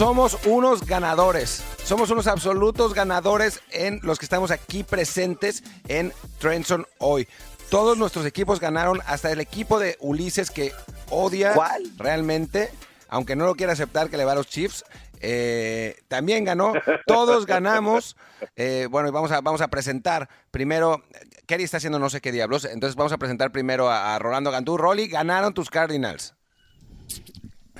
somos unos ganadores. Somos unos absolutos ganadores en los que estamos aquí presentes en Trenson hoy. Todos nuestros equipos ganaron, hasta el equipo de Ulises que odia ¿Cuál? realmente, aunque no lo quiera aceptar que le va a los Chiefs. eh, también ganó, todos ganamos. Eh, bueno, vamos a, vamos a presentar primero. Kerry está haciendo no sé qué diablos, entonces vamos a presentar primero a, a Rolando Gantú. Rolly, ganaron tus Cardinals.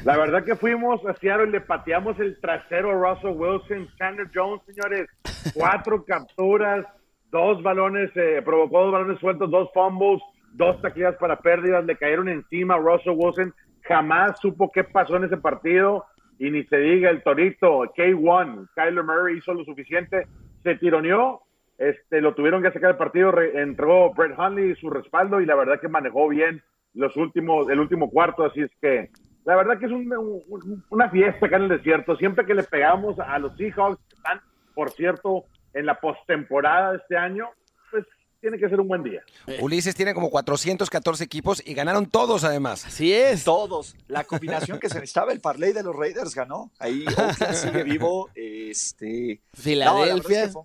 La verdad que fuimos a Seattle y le pateamos el trasero a Russell Wilson, Chandler Jones, señores. Cuatro capturas, dos balones, eh, provocó dos balones sueltos, dos fumbles, dos taquillas para pérdidas, le cayeron encima a Russell Wilson. Jamás supo qué pasó en ese partido y ni se diga el torito, K1, Kyler Murray hizo lo suficiente, se tironeó, este, lo tuvieron que sacar del partido, re- entró Brett Hundley su respaldo y la verdad que manejó bien los últimos, el último cuarto, así es que la verdad que es un- un- una fiesta acá en el desierto. Siempre que le pegamos a los Seahawks, que están, por cierto, en la postemporada de este año, pues tiene que ser un buen día. Ulises tiene como 414 equipos y ganaron todos además. Así es. Todos. La combinación que se necesitaba, el parlay de los Raiders ganó. Ahí Oakland sigue vivo. Este, no, es Filadelfia. que fue-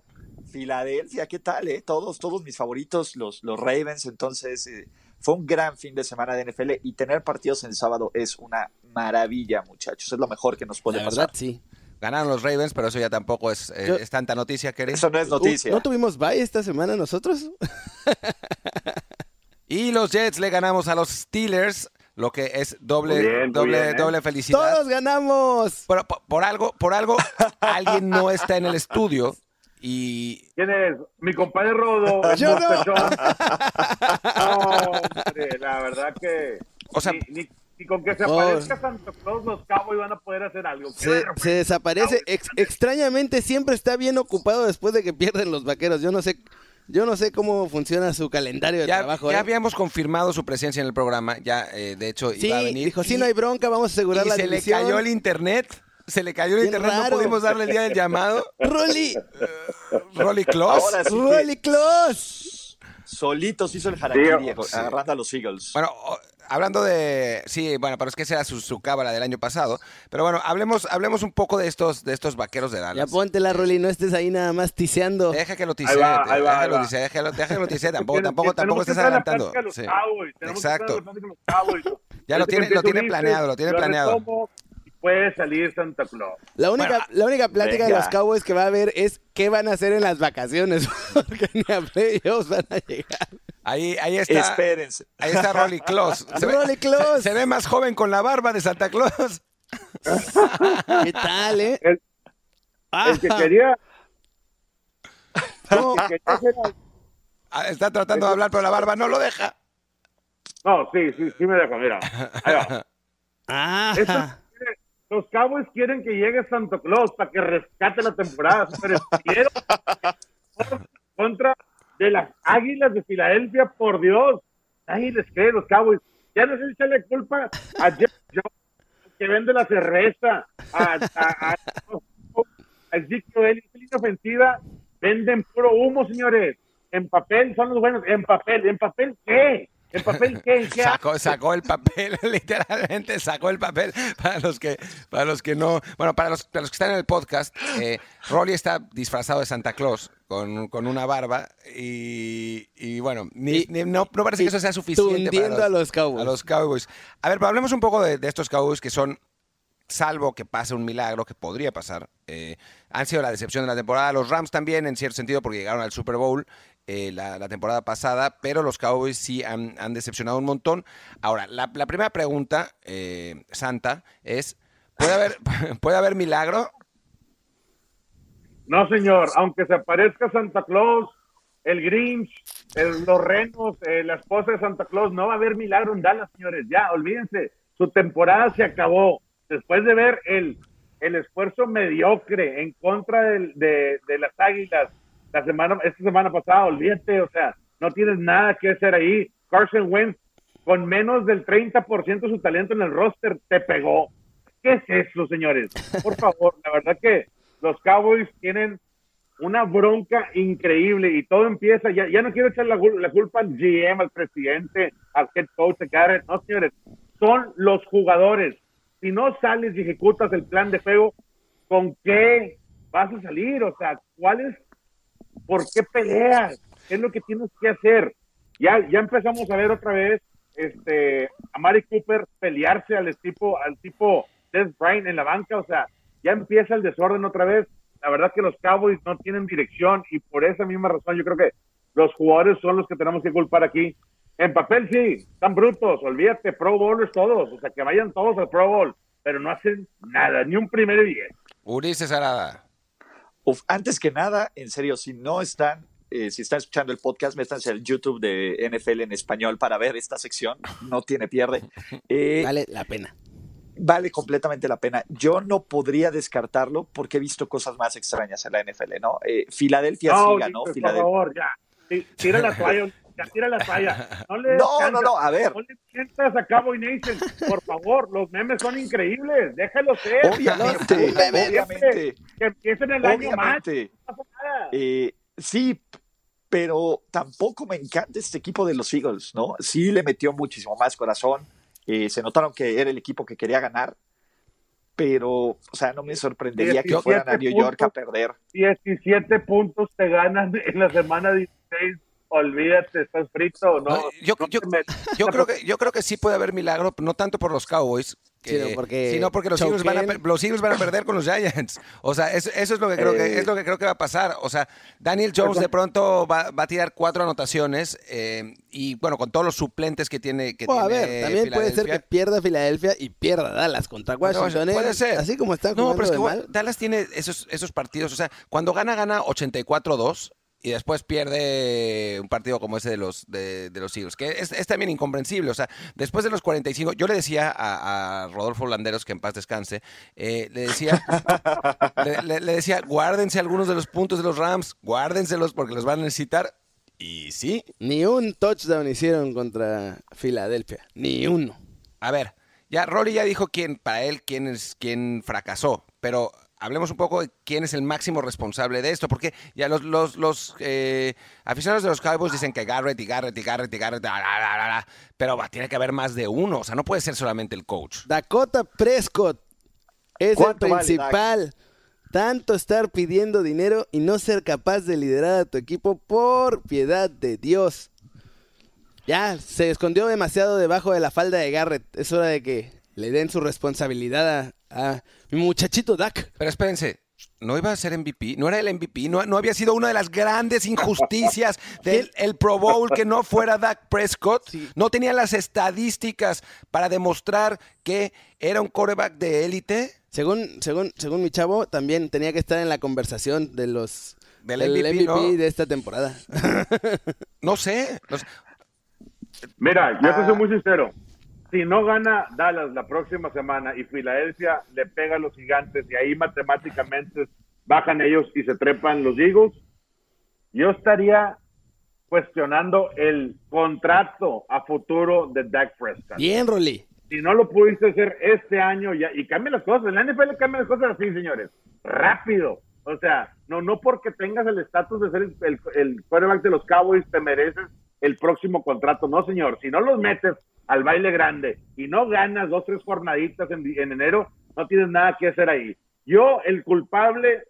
Filadelfia, ¿qué tal? Eh? Todos, todos mis favoritos, los, los Ravens. Entonces, eh, fue un gran fin de semana de NFL y tener partidos en el sábado es una maravilla, muchachos. Es lo mejor que nos puede la pasar. verdad, sí. Ganaron los Ravens, pero eso ya tampoco es, eh, Yo- es tanta noticia, Kerry. Eso no es noticia. ¿No tuvimos bye esta semana nosotros? Y los Jets le ganamos a los Steelers, lo que es doble, bien, doble, bien, ¿eh? doble felicidad. ¡Todos ganamos! Pero por, por algo, por algo, alguien no está en el estudio y ¿Quién es? Mi compadre Rodo. Yo no. No, hombre, la verdad que. O sea- ni, ni- ni con que se Oh. aparezca Santa Claus, los Cowboys van a poder hacer algo. Se, desaparece. Ex- extrañamente siempre está bien ocupado después de que pierden los vaqueros. Yo no sé, yo no sé cómo funciona su calendario de ya, trabajo. ya ¿eh? habíamos confirmado su presencia en el programa, ya eh, de hecho Sí, iba a venir. dijo, sí, y- no hay bronca, vamos a asegurar y la se le cayó el internet, se le cayó el Bien internet, raro. no pudimos darle el día del llamado. ¡Rolly! Rolly Close. Ahora sí que ¡Rolly Close! solitos hizo el harakiri Sí, agarrando a los Eagles. Bueno, hablando de. Sí, bueno, pero es que esa era su, su cábala del año pasado. Pero bueno, hablemos, hablemos un poco de estos, de estos vaqueros de Ya Dallas. póntela, Rolly, no estés ahí nada más tiseando. Deja que lo Ahí tisee, va, te- ahí va, ahí déjalo va. tisee, déjalo, déjalo tisee, tampoco, tampoco, tampoco que estés la adelantando. Sí. Que Exacto. la. Ya lo tiene- que lo tiene planeado, lo tiene planeado. Puede salir Santa Claus. La única, la única plática de los Cowboys que va a haber es qué van a hacer en las vacaciones, porque ni a playoffs van a llegar. Ahí, ahí está. Espérense. Ahí está Rolly Close. Se ve, Rolly Close. se ve más joven con la barba de Santa Claus. ¿Qué tal, eh? El- Ah, El que quería, ¿cómo? el que quería hacer- Ah, Está tratando de hablar, pero la barba no lo deja. No, sí, sí, sí me deja, mira. Ahí va. Ah, Estos- los Cowboys quieren que llegue Santa Claus para que rescate la temporada. Pero quiero contra de las Águilas de Filadelfia, por Dios. Nadie les cree los Cowboys. Ya no sé si echarle culpa a Jeff Jones, que vende la cerveza, a, a, a, a Ezekiel ofensiva, venden puro humo, señores. En papel son los buenos. En papel, ¿en papel qué? ¿En papel qué? ¿En qué Sacó, sacó el papel, literalmente sacó el papel. Para los que, para los que no, bueno, para los, para los que están en el podcast, eh, Rolly está disfrazado de Santa Claus con, con una barba y, y bueno, ni, Y- ni- no, no parece que eso sea suficiente para tundiendo a los Cowboys. a los Cowboys. A ver, pero hablemos un poco de, de estos Cowboys que son, salvo que pase un milagro, que podría pasar, eh, han sido la decepción de la temporada. Los Rams también, en cierto sentido, porque llegaron al Super Bowl eh, la, temporada pasada, pero los Cowboys sí han, decepcionado un montón. Ahora, la, primera pregunta, eh, Santa, es, ¿puede haber, ¿puede haber milagro? No, señor, aunque se aparezca Santa Claus, el Grinch, el- los renos, eh, la esposa de Santa Claus, no va a haber milagro en Dallas, señores. Ya, olvídense, su temporada se acabó. Después de ver el, el esfuerzo mediocre en contra de, de las Águilas la semana, esta semana pasada, olvídate, o sea, no tienes nada que hacer ahí. Carson Wentz, con menos del 30% de su talento en el roster, te pegó. ¿Qué es eso, señores? Por favor, la verdad que los Cowboys tienen una bronca increíble y todo empieza, ya, ya no quiero echar la, la culpa al GM, al presidente, al head coach, a Garrett, no señores, son los jugadores. Si no sales y ejecutas el plan de juego, ¿con qué vas a salir? O sea, ¿cuál es, por qué peleas? ¿Qué es lo que tienes que hacer? Ya, ya empezamos a ver otra vez este, a Mari Cooper pelearse al tipo, al tipo Des Bryant en la banca, o sea, ya empieza el desorden otra vez. La verdad que los Cowboys no tienen dirección y por esa misma razón yo creo que los jugadores son los que tenemos que culpar aquí. En papel sí, están brutos, olvídate, Pro Bowlers todos, o sea, que vayan todos al Pro Bowl, pero no hacen nada, ni un primer y diez. Ulises Arada. Uf, antes que nada, en serio, si no están, eh, si están escuchando el podcast, métanse al YouTube de NFL en español para ver esta sección. No tiene pierde. Eh, Vale la pena. vale completamente la pena. Yo no podría descartarlo porque he visto cosas más extrañas en la NFL, ¿no? Eh, Filadelfia sí ganó. Ulises, por Filadelfia. favor, ya. Tira la toalla, ya tira la toalla. No, le No, no, no, a ver. No le mientas a Cowboy Nation, por favor, los memes son increíbles, déjalo ser. Obviamente, Obviamente, obviamente, Que empiecen el año no nada. Eh, sí, pero tampoco me encanta este equipo de los Eagles, ¿no? Sí le metió muchísimo más corazón. eh, se notaron que era el equipo que quería ganar, pero, o sea, no me sorprendería que 17 fueran a New York a perder. 17 puntos te ganan en la semana 16. Olvídate, estás frito. No, No, yo- no yo- creo que yo creo que sí puede haber milagro, no tanto por los Cowboys, que- Sino porque sino porque los Eagles, van a, choquen. per- los Eagles van a perder con los Giants. O sea, eso, eso es lo que creo que Eh. es lo que creo que va a pasar. O sea, Daniel Jones de pronto va, va a tirar cuatro anotaciones eh, y bueno, con todos los suplentes que tiene que Bueno, a ver, también puede ser que pierda Filadelfia y pierda Dallas contra Washington. ¿eh? Puede ser. Así como está No, pero es que mal. Dallas tiene esos, esos partidos. O sea, cuando gana, gana 84-2 y después pierde un partido como ese de los, de, de los Eagles, que es, es también incomprensible. O sea, después de los 45, yo le decía a, a Rodolfo Landeros, que en paz descanse, eh, le decía, le, le- le decía, guárdense algunos de los puntos de los Rams, guárdenselos porque los van a necesitar. Y sí, Ni un touchdown hicieron contra Filadelfia. Ni uno. A ver, ya Rolly ya dijo quién, para él, quién es quién fracasó, pero hablemos un poco de quién es el máximo responsable de esto, porque ya los, los, los eh, aficionados de los Cowboys dicen que Garrett y Garrett y Garrett y Garrett, la, la, la, la, la, pero va, tiene que haber más de uno, o sea, no puede ser solamente el coach. Dakota Prescott es el ¿Cuánto vale, principal. Tanto estar pidiendo dinero y no ser capaz de liderar a tu equipo por piedad de Dios. Ya, se escondió demasiado debajo de la falda de Garrett. Es hora de que le den su responsabilidad a, a mi muchachito Dak. Pero espérense, ¿no iba a ser MVP? ¿No era el MVP? ¿No, no había sido una de las grandes injusticias del el Pro Bowl que no fuera Dak Prescott? ¿No tenía las estadísticas para demostrar que era un quarterback de élite? Según, según, según mi chavo, también tenía que estar en la conversación de los Del del MVP, MVP, ¿no? de esta temporada. No sé. no sé. Mira, yo te Ah. soy muy sincero. Si no gana Dallas la próxima semana y Filadelfia le pega a los gigantes y ahí matemáticamente bajan ellos y se trepan los Eagles, yo estaría cuestionando el contrato a futuro de Dak Prescott. Bien, Rolly. Si no lo pudiste hacer este año ya, y cambien las cosas, en la NFL cambian las cosas así, señores, rápido. O sea, no, no porque tengas el estatus de ser el, el, el quarterback de los Cowboys te mereces el próximo contrato. No, señor, si no los metes al baile grande y no ganas dos, tres jornaditas en, en enero, no tienes nada que hacer ahí. Yo, el culpable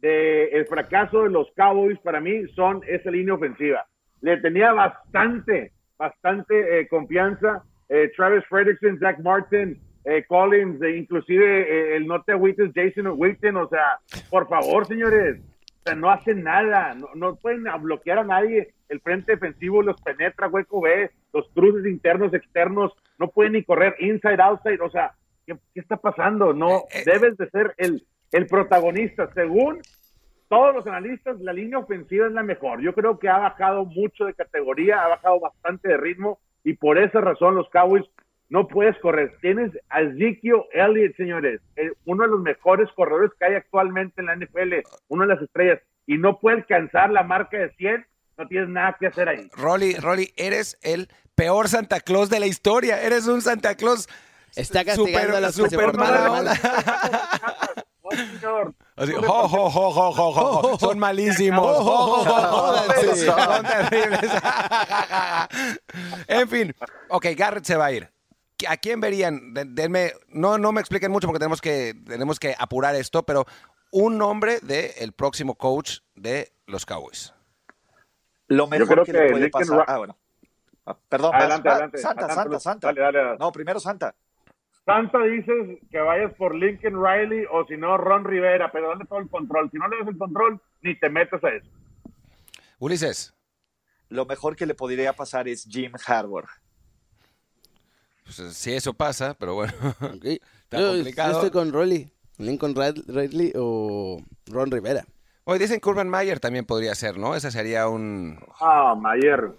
del fracaso de los Cowboys para mí son esa línea ofensiva. Le tenía bastante, bastante eh, confianza. Eh, Travis Fredrickson, Zach Martin, eh, Collins, e inclusive el no te agüites Jason Witten, o sea, por favor, señores, o sea, no hacen nada, no, no pueden bloquear a nadie, el frente defensivo los penetra, hueco B, los cruces internos, externos, no pueden ni correr inside, outside, o sea, ¿qué, qué está pasando? No, Eh, eh. debes de ser el, el protagonista, según todos los analistas, la línea ofensiva es la mejor. Yo creo que ha bajado mucho de categoría, ha bajado bastante de ritmo y por esa razón los Cowboys no puedes correr. Tienes a Ezekiel Elliott, señores, eh, uno de los mejores corredores que hay actualmente en la NFL, una de las estrellas, y no puede alcanzar la marca de 100, no tienes nada que hacer ahí. Rolly, Rolly, eres el peor Santa Claus de la historia. Eres un Santa Claus Está castigando a los súper portan mala señor. Así, jo, jo, jo, jo, jo, jo, Son malísimos. Jo, jo, jo, jo, Jódanse. Son terribles. en fin. Ok, Garrett se va a ir. ¿A quién verían? De- denme, no, no me expliquen mucho porque tenemos que, tenemos que apurar esto, pero un nombre del próximo coach de los Cowboys. Lo creo mejor que, que le puede Lincoln pasar. Ra- Ah, bueno. Ah, perdón, Adelante, va- adelante. Santa, adelante, Santa, Santa. Dale, dale, dale. No, primero Santa. Santa dices que vayas por Lincoln Riley o si no Ron Rivera, pero dale todo el control. Si no le das el control, ni te metas a eso. Ulises, Lo mejor que le podría pasar es Jim Harbour. pues, si eso pasa, pero bueno. Está yo, complicado. yo estoy con Rolly. Lincoln Ridley o Ron Rivera. Hoy dicen que Urban Mayer también podría ser, ¿no? Ese sería un... Ah, Mayer.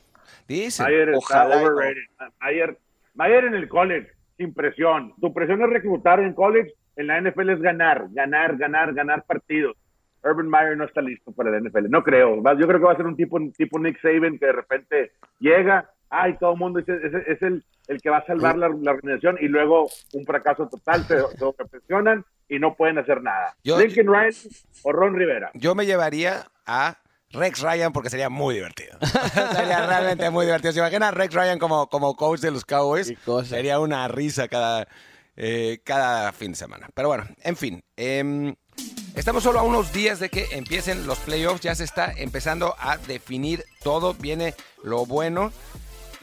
Dicen. Mayer está Ojalá overrated. Mayer, Mayer en el college, sin presión. Tu presión es reclutar en college, en la NFL es ganar, ganar, ganar, ganar partidos. Urban Meyer no está listo para la NFL. No creo. Yo creo que va a ser un tipo, un tipo Nick Saban que de repente llega, ay, todo el mundo dice, es, es el, el que va a salvar la, la organización y luego un fracaso total, se, se sobrepresionan y no pueden hacer nada. Yo- Lincoln Riley o Ron Rivera. Yo me llevaría a Rex Ryan porque sería muy divertido. sería realmente muy divertido. ¿Se imagina a Rex Ryan como, como coach de los Cowboys? Sería una risa cada, eh, cada fin de semana. Pero bueno, en fin. em, estamos solo a unos días de que empiecen los playoffs. Ya se está empezando a definir todo. Viene lo bueno.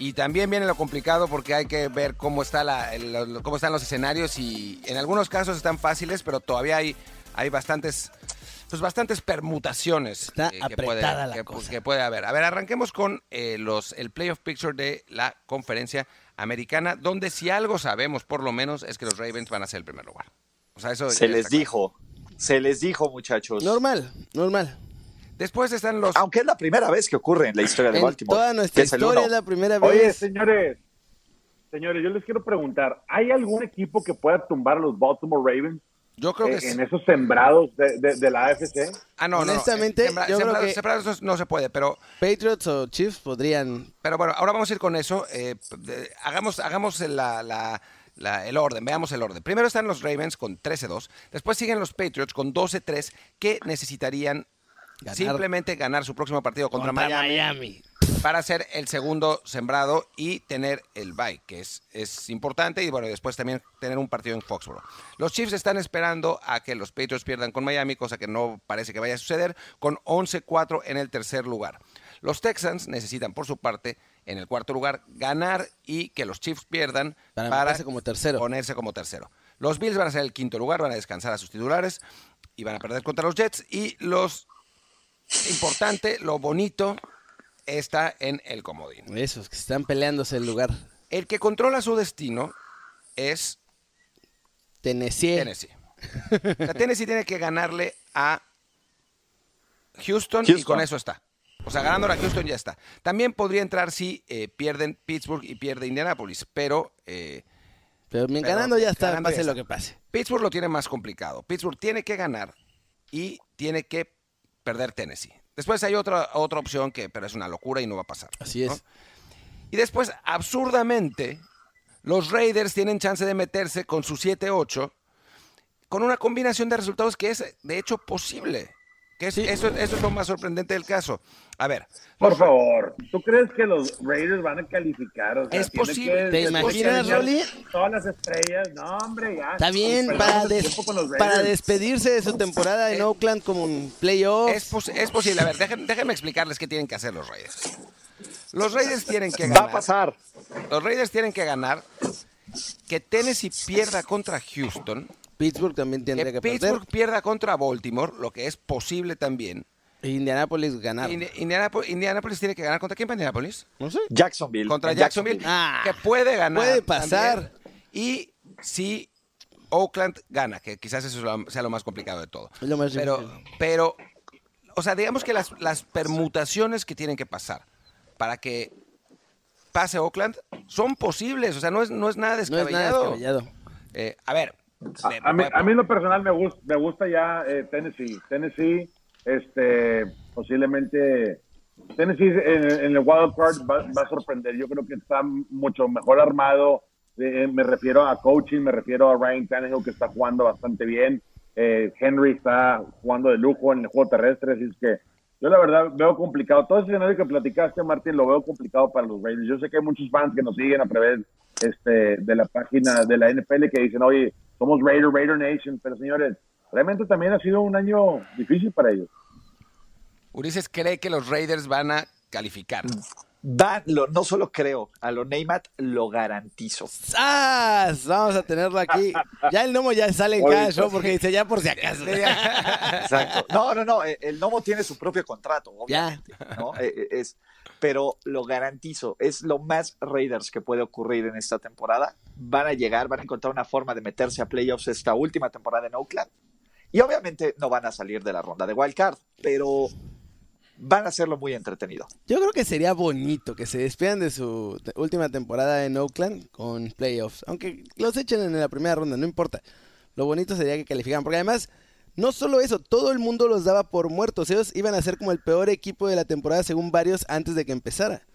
Y también viene lo complicado porque hay que ver cómo, está la, el- lo- cómo están los escenarios y en algunos casos están fáciles, pero todavía hay, hay bastantes, pues bastantes permutaciones Está eh, que, puede, apretada la que- cosa. que puede haber. A ver, arranquemos con eh, los, el playoff picture de la conferencia americana, donde si algo sabemos por lo menos es que los Ravens van a ser el primer lugar. O sea, eso Se les claro. dijo. Se les dijo, muchachos. Normal, normal. Después están los... Aunque es la primera vez que ocurre en la historia de En Baltimore. toda nuestra es historia es la primera Oye, vez. señores, señores, yo les quiero preguntar, ¿hay algún equipo que pueda tumbar a los Baltimore Ravens Yo creo que... eh, sí. en esos sembrados de, de- de la AFC? Ah, no, no, no. Honestamente, Sembra- yo creo sembrados- que- sembrados no, no se puede, pero... Patriots o Chiefs podrían. Pero bueno, ahora vamos a ir con eso. eh, de- hagamos hagamos la- la- la- el orden, veamos el orden. Primero están los Ravens con 13-2. Después siguen los Patriots con 12-3, que necesitarían Ganar. simplemente ganar su próximo partido contra, Contra Miami, Miami. para ser el segundo sembrado y tener el bye, que es, es importante. Y bueno, después también tener un partido en Foxborough. Los Chiefs están esperando a que los Patriots pierdan con Miami, cosa que no parece que vaya a suceder, con 11-4 en el tercer lugar. Los Texans necesitan, por su parte, en el cuarto lugar, ganar y que los Chiefs pierdan Para meterse como tercero. ponerse como tercero. Los Bills van a ser el quinto lugar, van a descansar a sus titulares y van a perder contra los Jets. Y los importante, lo bonito, está en el comodín. Esos que están peleándose el lugar. El que controla su destino es Tennessee. Tennessee. O sea, Tennessee tiene que ganarle a Houston, y con eso está. O sea, ganándole a Houston ya está. También podría entrar si eh, pierden Pittsburgh y pierde Indianapolis, pero eh, Pero ganando ya está, ganando ya pase está. lo que pase. Pittsburgh lo tiene más complicado. Pittsburgh tiene que ganar y tiene que perder Tennessee. Después hay otra, otra opción que, pero es una locura y no va a pasar. Así ¿no? es. Y después, absurdamente, los Raiders tienen chance de meterse con su 7-8 con una combinación de resultados que es, de hecho, posible. Que es- eso, eso es lo más sorprendente del caso. A ver, Por los- favor, ¿tú crees que los Raiders van a calificar? O sea, Es posible. que- ¿Te imaginas, Rolly? Todas las estrellas, no, hombre, ya. Está bien, Perdamos para, des- despedirse de su temporada en Eh, Oakland como un playoff. es, pos- es posible. A ver, déjenme explicarles qué tienen que hacer los Raiders. Los Raiders tienen que Va ganar. a pasar. Los Raiders tienen que ganar. Que Tennessee pierda contra Houston. Pittsburgh también Que tendría que, Pittsburgh pierda contra Baltimore, lo que es posible también. perder. Indianapolis ganar. Indi- Indianapolis, Indianapolis tiene que ganar. ¿Contra quién va Indianapolis? No sé. Jacksonville. Contra Jacksonville. Ah, que puede ganar. puede pasar. también. Y si Oakland gana, que quizás eso sea lo- más complicado de todo. Es lo más pero, difícil. pero, o sea, digamos que las, las permutaciones que tienen que pasar para que pase Oakland son posibles. O sea, no es, no es nada No es descabellado. nada descabellado. Eh, a ver. A, a mí, a mí en lo personal me gusta, me gusta ya eh, Tennessee. Tennessee, este, posiblemente, Tennessee en, en el wild card va, va a sorprender. Yo creo que está mucho mejor armado. Eh, me refiero a coaching, me refiero a Ryan Tannehill que está jugando bastante bien. Eh, Henry está jugando de lujo en el juego terrestre, así es que yo la verdad veo complicado. Todo ese escenario que platicaste, Martín, lo veo complicado para los Raiders. Yo sé que hay muchos fans que nos siguen a través este, de la página de la NFL que dicen, oye, somos Raider, Raider Nation, pero señores, realmente también ha sido un año difícil para ellos. Ulises cree que los Raiders van a calificar. Van, lo, no solo creo, a lo Neymar lo garantizo. ¡Sas! Vamos a tenerlo aquí. Ya el gnomo ya sale en cada show porque dice ya por si acaso. Exacto. No, no, no. eh, El Nomo tiene su propio contrato, obviamente. ¿no? Eh, eh, Es, pero lo garantizo, es lo más Raiders que puede ocurrir en esta temporada. Van a llegar, van a encontrar una forma de meterse a playoffs esta última temporada en Oakland. Y obviamente no van a salir de la ronda de Wild Card, pero van a hacerlo muy entretenido. Yo creo que sería bonito que se despidan de su última temporada en Oakland con playoffs. Aunque los echen en la primera ronda, no importa. Lo bonito sería que calificaran. Porque además, no solo eso, todo el mundo los daba por muertos. Ellos iban a ser como el peor equipo de la temporada según varios antes de que empezara.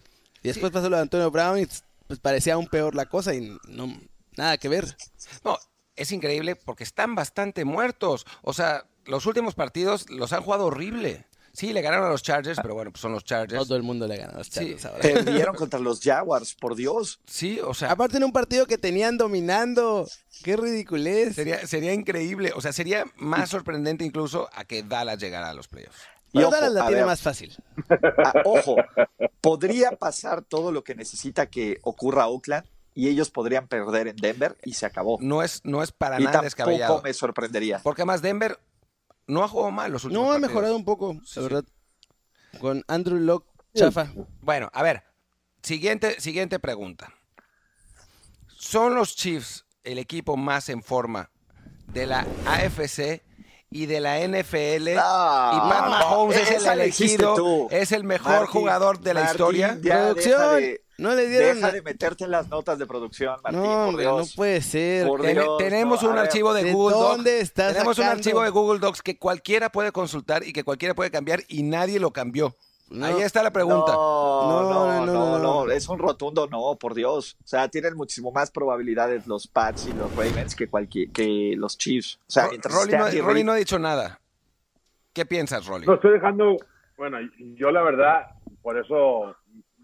Y después pasó lo de Antonio Brown y pues parecía aún peor la cosa y no nada que ver. No, es increíble porque están bastante muertos. O sea, los últimos partidos los han jugado horrible. Sí, le ganaron a los Chargers, pero bueno, pues son los Chargers. Todo el mundo le ganó a los Sí. Chargers ahora. Perdieron contra los Jaguars, por Dios. Sí, o sea, Aparte en un partido que tenían dominando. ¡Qué ridiculez! sería, sería increíble. O sea, sería más sorprendente incluso a que Dallas llegara a los playoffs. Y ojo, Dallas la tiene ver, más fácil. ah, ojo, podría pasar todo lo que necesita que ocurra Oakland y ellos podrían perder en Denver y se acabó. No es, no es para Y nada tampoco descabellado. me sorprendería. Porque además Denver no ha jugado mal los últimos No ha partidos. mejorado un poco, Sí, la sí. verdad. Con Andrew Locke, chafa. Bueno, a ver, siguiente, siguiente pregunta. ¿Son los Chiefs el equipo más en forma de la AFC y de la NFL? Ah, y Pat Mahomes es esa el elegido, es el mejor Martín, jugador de la Martín, historia. ya Producción, de- no le dieron... Deja de meterte en las notas de producción, Martín. no, por hombre, no Dios. puede ser. Por Ten- Dios, tenemos no, un archivo de, ¿de Google Docs. dónde estás Tenemos un archivo de Google Docs que cualquiera puede consultar y que cualquiera puede cambiar y nadie lo cambió. No. Ahí está la pregunta. No, No, no, no, no, no, no, es un rotundo no, por Dios. O sea, tienen muchísimo más probabilidades los Pats y los Ravens que, cualquier, que los Chiefs. O sea, Rolly, no, Rolly no ha dicho nada. ¿Qué piensas, Rolly? Lo estoy dejando, bueno, yo la verdad, por eso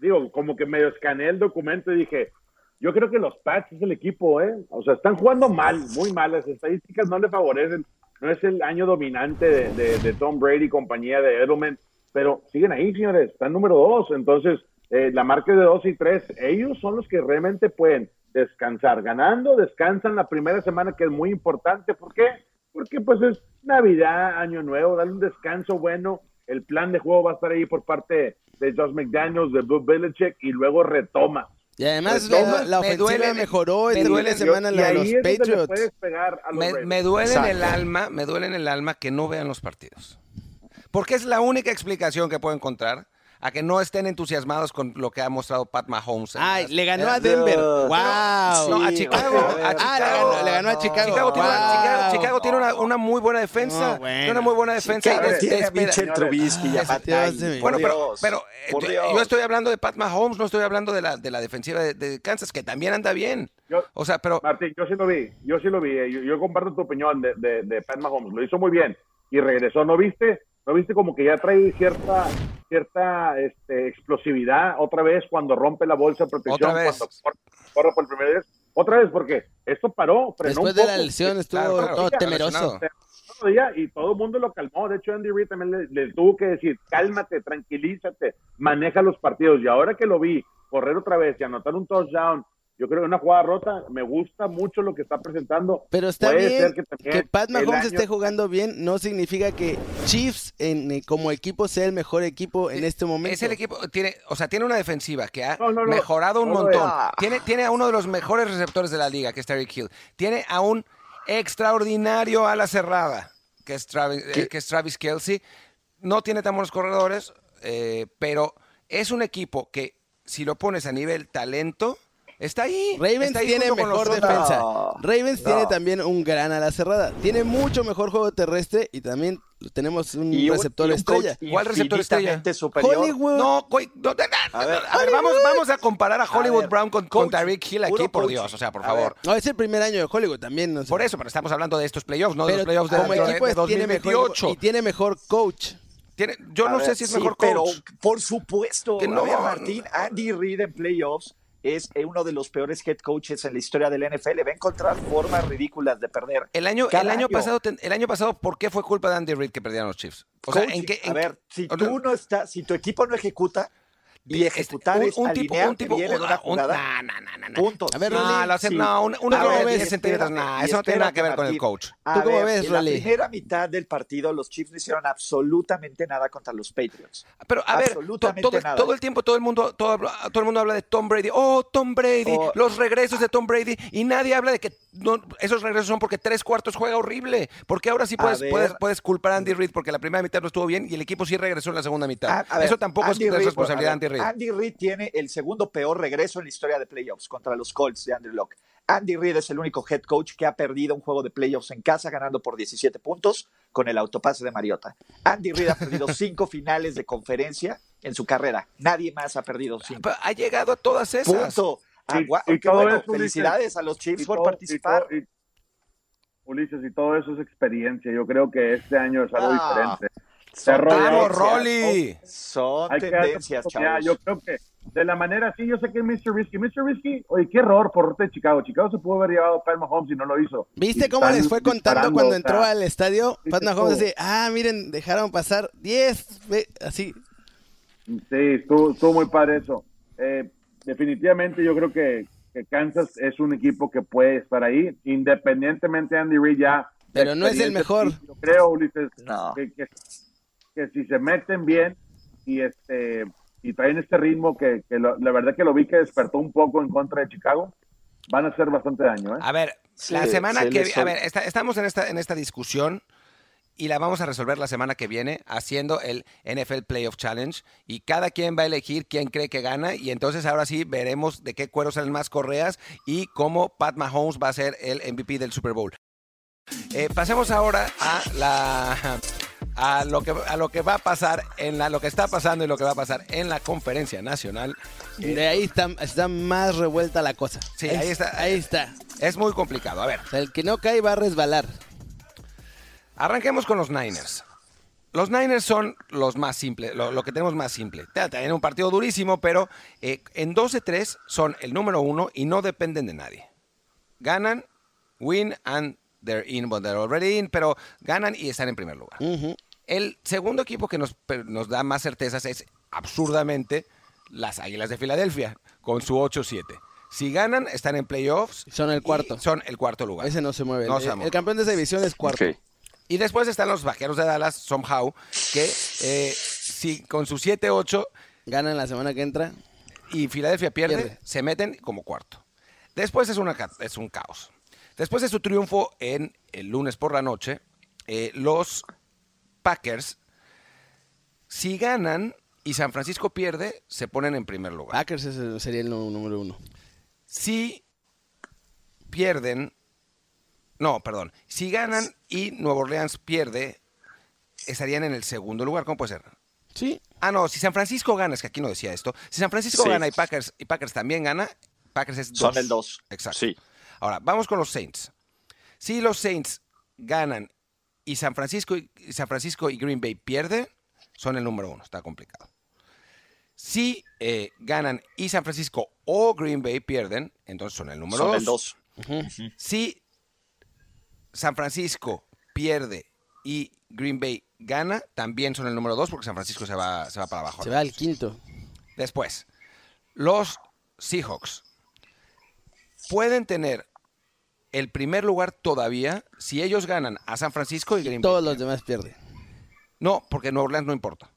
digo, como que medio escaneé el documento y dije, yo creo que los Pats es el equipo, ¿eh? O sea, están jugando mal, muy mal, las estadísticas no le favorecen, no es el año dominante de, de- de Tom Brady compañía de Edelman, pero siguen ahí, señores, están número dos, entonces eh, la marca de dos y tres, ellos son los que realmente pueden descansar, ganando, descansan la primera semana que es muy importante, ¿por qué? Porque pues es Navidad, Año Nuevo, darle un descanso bueno, el plan de juego va a estar ahí por parte de Josh McDaniels, de Bill Belichick y luego retoma. Y además la, la me duele- mejoró me esta duele- semana y la de ahí los Patriots. puedes pegar a los Me, duele en el alma, me duele en el alma que no vean los partidos. Porque es la única explicación que puedo encontrar a que no estén entusiasmados con lo que ha mostrado Pat Mahomes. Ay, las- le ganó a Denver. Pero- ¡Wow! No, a Chicago. a Ah, le ganó, le ganó a Chicago. Chicago tiene, una, ¡Wow! Chicago- Chicago tiene una, una muy buena defensa. No, bueno. Tiene una muy buena defensa. Chicago y des- tiene Mitchell Trubisky y a Bueno, pero, eh, yo, estoy hablando de Pat Mahomes, no estoy hablando de la, de la defensiva de, de Kansas, que también anda bien. Yo- O sea, pero Martín, yo sí lo vi, yo sí lo vi, eh, yo, yo comparto tu opinión de, de, de Pat Mahomes, lo hizo muy bien y regresó, ¿no viste? ¿No viste como que ya trae cierta cierta este, explosividad otra vez cuando rompe la bolsa de protección, Otra vez. cuando corre, corre por primera vez? Otra vez, porque esto paró, frenó Después un de la lesión estuvo Claro, todo temeroso. día y todo el mundo lo calmó. De hecho, Andy Reid también le, le tuvo que decir, cálmate, tranquilízate, maneja los partidos. Y ahora que lo vi correr otra vez y anotar un touchdown, yo creo que una jugada rota, me gusta mucho lo que está presentando. Pero está Puede bien ser que, también Pat Mahomes año- esté jugando bien, no significa que Chiefs en, eh, como equipo sea el mejor equipo en este momento. es el equipo, tiene, o sea, tiene una defensiva que ha No, no, no, mejorado un montón. Tiene, tiene a uno de los mejores receptores de la liga, que es Terry Hill. Tiene a un extraordinario ala cerrada, que es Travis, eh, que es Travis Kelsey. No tiene tan buenos corredores, eh, pero es un equipo que, si lo pones a nivel talento, está ahí. Ravens está ahí tiene con mejor defensa. No, Ravens no. tiene también un gran ala cerrada. Tiene mucho mejor juego terrestre y también tenemos un Y receptor un estrella. coach ¿Cuál receptor estrella? superior. Hollywood. No, güey, no, no, no, A ver, a ver, vamos, vamos a comparar a Hollywood ver, Brown con, con coach, Tyreek Hill aquí, por coach. Dios, o sea, por favor. ver. No, es el primer año de Hollywood también. no sé. Por eso, pero estamos hablando de estos playoffs, no de Pero los playoffs de, como de- equipo de es- tiene mejor, 2028. y tiene mejor coach. Tiene- yo A no ver, sé si es sí, mejor Pero, coach. por supuesto, Que no. Martín, Andy Reid en playoffs es eh, uno de los peores head coaches en la historia del NFL. Va a encontrar formas ridículas de perder. El año, el año, año. pasado, el año pasado, ¿por qué fue culpa de Andy Reid que perdieron los Chiefs? O sea, Coaching. ¿en qué? a ver, si tú no estás, si tu equipo no ejecuta y ejecutar un- es un tipo, un tipo, un- una un- jugada, punto. A ver, No, lo Sí. no, un, un A error ver, de y 10 centímetros, y eso no tiene nada que ver con el coach. A ¿Tú cómo ver, ves, en la primera mitad del partido los Chiefs no hicieron absolutamente nada contra los Patriots. Pero a ver, todo, nada. todo el tiempo todo el mundo todo, todo el mundo habla de Tom Brady. Oh, Tom Brady, Oh. los regresos de Tom Brady y nadie habla de que no- esos regresos son porque tres cuartos juega horrible. Porque ahora sí puedes, puedes, puedes culpar a Andy Reid porque la primera mitad no estuvo bien y el equipo sí regresó en la segunda mitad. A- a ver, Eso tampoco Andy es Reid, responsabilidad de Andy Reid. Andy Reid tiene el segundo peor regreso en la historia de playoffs contra los Colts de Andrew Locke. Andy Reid es el único head coach que ha perdido un juego de playoffs en casa ganando por 17 puntos con el autopase de Mariota. Andy Reid ha perdido cinco finales de conferencia en su carrera. Nadie más ha perdido cinco. Ha llegado a todas esas. Punto. Y- Agua- y todo bueno, eso, Ulises, felicidades a los Chiefs Y por todo- participar. y todo- y- Ulises, y todo eso es experiencia. Yo creo que este año es algo Ah, diferente. Son Error. ¡Vamos, tendencias. Rolly! Son Hay tendencias, chavos. Yo creo que de la manera así, yo sé que Mr. Risky. Mr. Risky, oye, qué error por parte de Chicago. Chicago se pudo haber llevado a Pat Mahomes y no lo hizo. ¿Viste Y cómo les fue contando cuando o entró sea, al estadio? ¿viste Pat Mahomes dice, ah, miren, dejaron pasar 10, ve- así. Sí, estuvo, estuvo muy padre eso. Eh, definitivamente yo creo que, que Kansas es un equipo que puede estar ahí, independientemente de Andy Reid ya. Pero no es el mejor. Yo creo, Ulises, No. que, que, que si se meten bien y este y traen este ritmo que, que lo- la verdad que lo vi que despertó un poco en contra de Chicago, van a hacer bastante daño. ¿eh? A ver, Sí, la semana se que a ver, está- estamos en esta en esta discusión y la vamos a resolver la semana que viene haciendo el NFL Playoff Challenge y cada quien va a elegir quién cree que gana y entonces ahora sí veremos de qué cuero salen más correas y cómo Pat Mahomes va a ser el MVP del Super Bowl. Eh, pasemos ahora a la a lo que a lo que va a pasar en la lo que está pasando y lo que va a pasar en la conferencia nacional. De ahí está, está más revuelta la cosa. Sí, ahí está. Ahí está. Es muy complicado. A ver, O sea, el que no cae va a resbalar. Arranquemos con los Niners. Los Niners son los más simples, lo, lo que tenemos más simple. Tienen un partido durísimo, pero eh, en 12-3 son el número uno y no dependen de nadie. Ganan, win and they're in, but they're already in, pero ganan y están en primer lugar. El segundo equipo que nos, nos da más certezas es absurdamente las Águilas de Filadelfia, con su 8-7. Si ganan, están en playoffs. Son el cuarto. Son el cuarto lugar. Ese no se mueve. No el, se mueve. el campeón de esa división es cuarto. Y después están los Vaqueros de Dallas, somehow, que eh, si con su 7-8 Ganan la semana que entra. y Filadelfia pierde, Pierde. se meten como cuarto. Después es, una, es un caos. Después de su triunfo en el lunes por la noche, eh, los Packers, si ganan y San Francisco pierde, se ponen en primer lugar. Packers sería el número uno. Si pierden, no, perdón, si ganan y Nueva Orleans pierde, estarían en el segundo lugar. ¿Cómo puede ser? Sí. Ah, no, si San Francisco gana, es que aquí no decía esto. Si San Francisco Sí. gana y Packers, y Packers también gana, Packers es Son dos. el 2. Exacto. Sí. Ahora, vamos con los Saints. Si los Saints ganan y San Francisco y, y San Francisco y Green Bay pierden, son el número uno. Está complicado. Si eh, ganan y San Francisco o Green Bay pierden, entonces son el número Son el dos. 2. Si San Francisco pierde y Green Bay gana, también son el número dos porque San Francisco se va, se va para abajo. Se va al quinto. Después, los Seahawks pueden tener el primer lugar todavía si ellos ganan a San Francisco y Green Bay. Todos los demás pierden. No, porque Nueva Orleans no importa.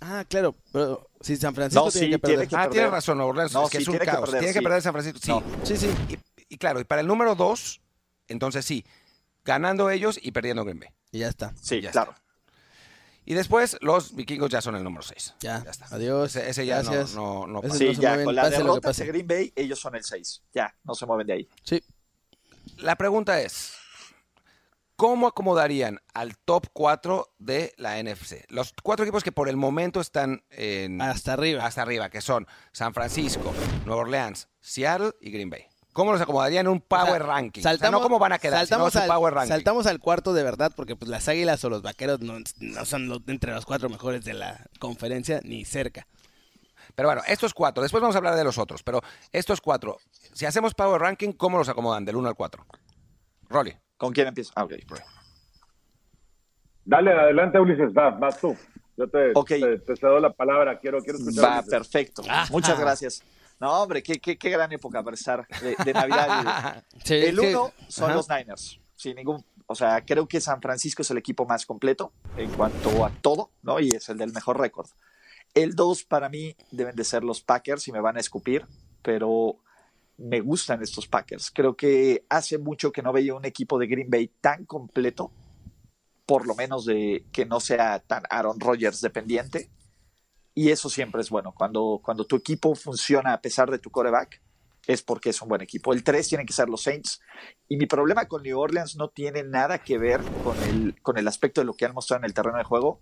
Ah, claro. Pero si San Francisco No, tiene sí, que perder. tiene que ah, tienes razón, Nueva Orleans No, es que sí, es un tiene que caos. perder, tiene que perder San Francisco. Sí. No. Sí, sí. Y, y claro, y para el número dos, entonces sí, ganando ellos y perdiendo Green Bay. Y ya está. Sí, Ya claro. Y después los vikingos ya son el número 6. Ya. está. Adiós. Ese, ese ya no, Gracias. no, no Ese pasa. Sí, no se ya, mueven, con la pase derrota de Green Bay, ellos son el 6. Ya, no se mueven de ahí. Sí. La pregunta es, ¿cómo acomodarían al top 4 de la NFC? Los cuatro equipos que por el momento están en, Hasta arriba. hasta arriba, que son San Francisco, Nueva Orleans, Seattle y Green Bay. ¿Cómo los acomodarían en un power O sea, ranking? O sea, Saltamos, no cómo van a quedar, sino saltamos su al, power ranking. saltamos al cuarto de verdad, porque pues las águilas o los vaqueros no, no son los- entre los cuatro mejores de la conferencia, ni cerca. Pero bueno, estos cuatro, después vamos a hablar de los otros, pero estos cuatro, si hacemos Power Ranking, ¿cómo los acomodan del 1 al 4? Rolly. ¿Con quién empieza? Ah, ok. Dale, adelante, Ulises, vas, vas tú. Yo te, Ok. te- te cedo la palabra, quiero, quiero escuchar. Va, perfecto. Muchas gracias. No, hombre, qué, qué, qué gran época para estar de, de Navidad. Sí, El que- uno son Ajá. los Niners. Sin ningún, o sea, creo que San Francisco es el equipo más completo en cuanto a todo, ¿no? Y es el del mejor récord. El dos para mí deben de ser los Packers y me van a escupir, pero me gustan estos Packers. Creo que hace mucho que no veía un equipo de Green Bay tan completo, por lo menos de que no sea tan Aaron Rodgers dependiente. Y eso siempre es bueno. Cuando, cuando tu equipo funciona a pesar de tu coreback, es porque es un buen equipo. El 3 tienen que ser los Saints. Y mi problema con New Orleans no tiene nada que ver con el, con el aspecto de lo que han mostrado en el terreno de juego.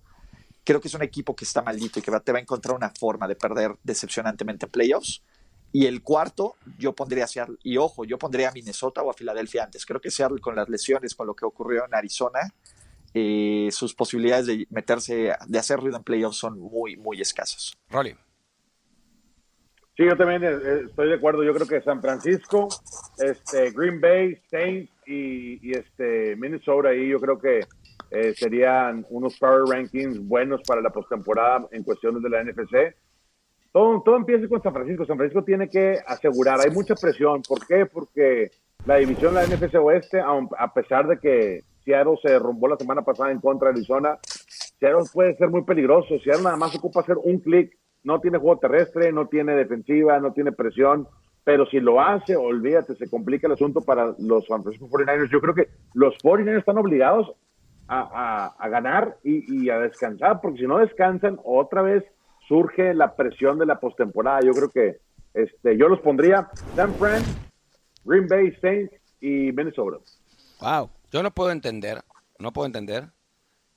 Creo que es un equipo que está maldito y que va- te va a encontrar una forma de perder decepcionantemente en playoffs. Y el cuarto, yo pondría a. Y ojo, yo pondría Minnesota o a Filadelfia antes. Creo que Seattle con las lesiones, con lo que ocurrió en Arizona, eh, sus posibilidades de meterse, de hacer ruido en playoffs son muy, muy escasas. Rolly. Sí, yo también estoy de acuerdo. Yo creo que San Francisco, este, Green Bay, Saints y, y, este, Minnesota ahí yo creo que eh, serían unos power rankings buenos para la postemporada en cuestiones de la NFC. Todo, todo empieza con San Francisco. San Francisco tiene que asegurar. Hay mucha presión. ¿Por qué? Porque la división de la NFC Oeste, aun- a pesar de que Seattle se derrumbó la semana pasada en contra de Arizona, Seattle puede ser muy peligroso. Seattle nada más ocupa hacer un clic. No tiene juego terrestre, no tiene defensiva, no tiene presión. Pero si lo hace, olvídate, se complica el asunto para los San Francisco 49ers. Yo creo que los 49ers están obligados a, ganar y, y a descansar, porque si no descansan, otra vez surge la presión de la postemporada. Yo creo que este, yo los pondría San Fran, Green Bay Saints y Minnesota. Wow. Yo no puedo entender, no puedo entender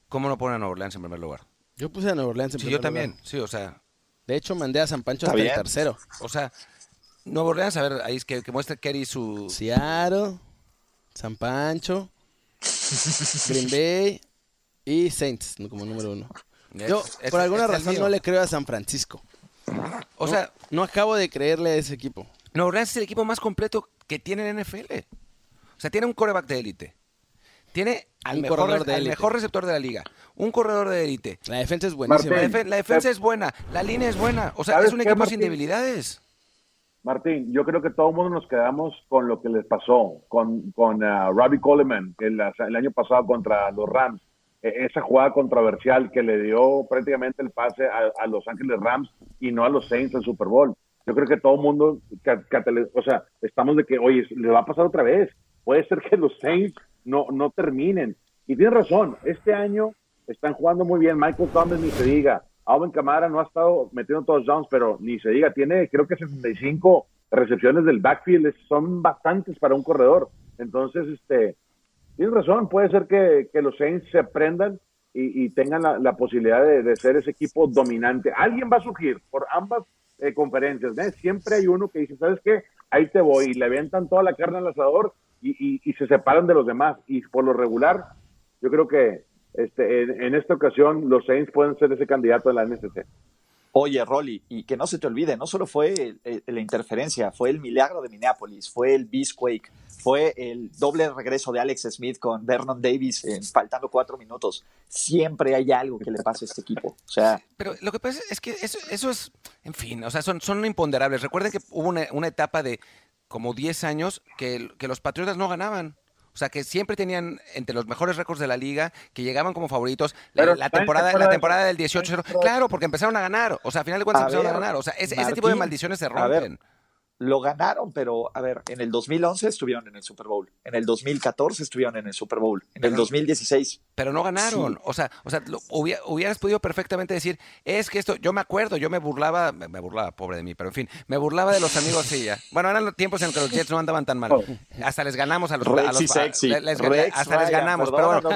cómo no ponen a Nueva Orleans en primer lugar. Yo puse a Nueva Orleans en Sí, primer yo también, lugar. sí, o sea, De hecho, mandé a San Pancho hasta el bien. tercero. o sea, Nueva Orleans, a ver, ahí es que, que muestre Kerry su... Seattle, San Pancho, Green Bay y Saints como número uno. Yo, es- por alguna es el razón, no le creo a San Francisco. O sea, No acabo de creerle a ese equipo. Nueva Orleans es el equipo más completo que tiene en NFL. O sea, tiene un coreback de élite. Tiene al, mejor, corredor de al élite. mejor receptor de la liga. Un corredor de élite. La defensa es buenísima. La, Martín. la defensa es buena. La línea es buena. O sea, ¿Sabes es un qué, equipo sin debilidades. Martín, yo creo que todo el mundo nos quedamos con lo que les pasó con, con ah, Robbie Coleman el, el año pasado contra los Rams. E- esa jugada controversial que le dio prácticamente el pase a, a Los Ángeles Rams y no a los Saints al Super Bowl. Yo creo que todo el mundo, o sea, estamos de que, oye, le va a pasar otra vez. Puede ser que los Saints no, no terminen. Y tiene razón, este año están jugando muy bien. Michael Thomas ni se diga. Alvin Kamara no ha estado metiendo touchdowns, pero ni se diga. Tiene, creo que 65 recepciones del backfield. Son bastantes para un corredor. Entonces, este, tienes razón. Puede ser que, que los Saints se aprendan y, y tengan la, posibilidad de, de ser ese equipo dominante. Alguien va a surgir por ambas eh, conferencias. Siempre hay uno que dice, ¿sabes qué? Ahí te voy. Y le avientan toda la carne al asador y, y- y se separan de los demás. Y por lo regular, yo creo que este, en, en esta ocasión los Saints pueden ser ese candidato de la NFC. Oye, Rolly, y que no se te olvide, no solo fue el- el- la interferencia, fue el milagro de Minneapolis, fue el Beastquake, fue el doble regreso de Alex Smith con Vernon Davis en- faltando cuatro minutos. Siempre hay algo que le pasa a este equipo. O sea, Pero lo que pasa es que eso, eso es, en fin, o sea, son, son imponderables. Recuerden que hubo una, una etapa de como 10 años que, que los Patriotas no ganaban. O sea, que siempre tenían entre los mejores récords de la liga, que llegaban como favoritos. La, la ¿saben temporada, la temporada del 18-0. Claro, porque empezaron a ganar. O sea, a final de cuentas A empezaron a ganar. O sea, ese, ese tipo de maldiciones se a ver, rompen. Lo ganaron, pero a ver, en el 2011 estuvieron en el Super Bowl, en el 2014 estuvieron en el Super Bowl, en el Pero- 2016 pero no ganaron. Sí. O sea, o sea lo- hubiera- hubieras podido perfectamente decir, es que esto, yo me acuerdo, yo me burlaba, me, burlaba, pobre de mí, pero en fin, me burlaba de los amigos sí, ya. Bueno, eran los tiempos en que los Jets no andaban tan mal. Hasta les ganamos a los, a Rex los- y sexy. les- les- Rex hasta les ganamos, pero bueno.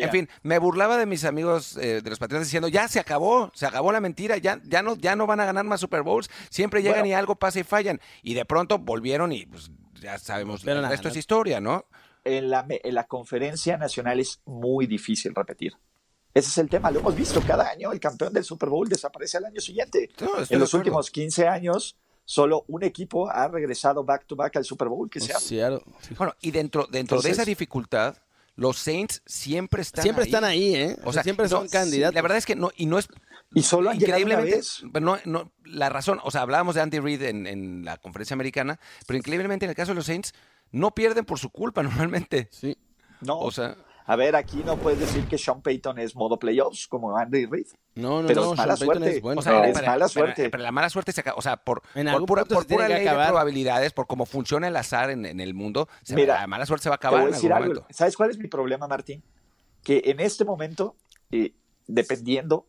En fin, me burlaba de mis amigos eh, de los Patriotas diciendo, ya se acabó, se acabó la mentira, ya, ya no, ya no van a ganar más Super Bowls, siempre llegan Bueno. y algo pasa y fallan. Y de pronto volvieron y pues ya sabemos, Pero el nada, resto no- es historia, ¿no? en la, me- en la conferencia nacional es muy difícil repetir. Ese es el tema, lo hemos visto cada año, el campeón del Super Bowl desaparece al año siguiente. No, en los últimos 15 años, solo un equipo ha regresado back to back al Super Bowl, que sea. Seattle, sí. Bueno, y dentro, dentro de esa dificultad, los Saints siempre están Siempre ahí. están ahí, ¿eh? O sea, siempre son no, candidatos. La verdad es que no, y no es Y solo han increíblemente, vez. pero no, no, la razón, o sea, hablábamos de Andy Reid en, en la conferencia americana, pero increíblemente en el caso de los Saints, no pierden por su culpa normalmente. Sí. No, O sea, a ver, aquí no puedes decir que Sean Payton es modo playoffs como Andy Reid. No, no, Pero no. es mala Sean Payton suerte. es bueno. o sea, No, es mala suerte. Pero, la mala suerte se acaba, o sea, por, En por pura, por pura ley de probabilidades, por cómo funciona el azar en, en el mundo, se- Mira, la mala suerte se va a Te acabar voy a en algún algo. momento. ¿Sabes cuál es mi problema, Martín? Que en este momento, eh, dependiendo,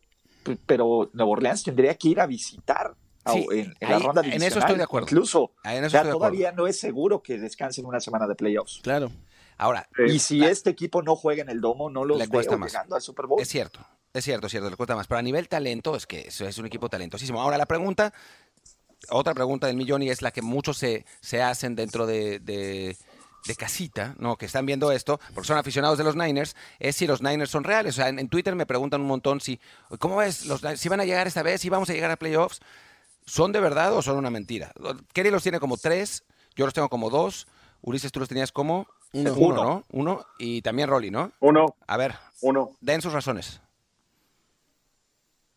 pero Nueva Orleans tendría que ir a visitar a- en, la ronda en eso divisional. estoy de acuerdo. Incluso, Ahí en eso o sea, estoy de acuerdo. todavía no es seguro que descansen una semana de playoffs. Claro. Ahora. Y si este equipo no juega en el domo, no los Le cuesta veo más. llegando al Super Bowl. Es cierto, es cierto, es cierto, le cuesta más. Pero a nivel talento, es que es un equipo talentosísimo. Ahora, la pregunta, otra pregunta del millón y es la que muchos se, se hacen dentro de, de- de casita, ¿no? Que están viendo esto, porque son aficionados de los Niners, es si los Niners son reales. O sea, en, en Twitter me preguntan un montón si, ¿cómo ves? Los, si van a llegar esta vez, si vamos a llegar a playoffs. ¿Son de verdad o son una mentira? Kerry los tiene como tres, yo los tengo como dos. Ulises, tú los tenías como Uno. uno ¿no? Uno. Y también Rolly, ¿no? Uno, A ver, uno. den sus razones.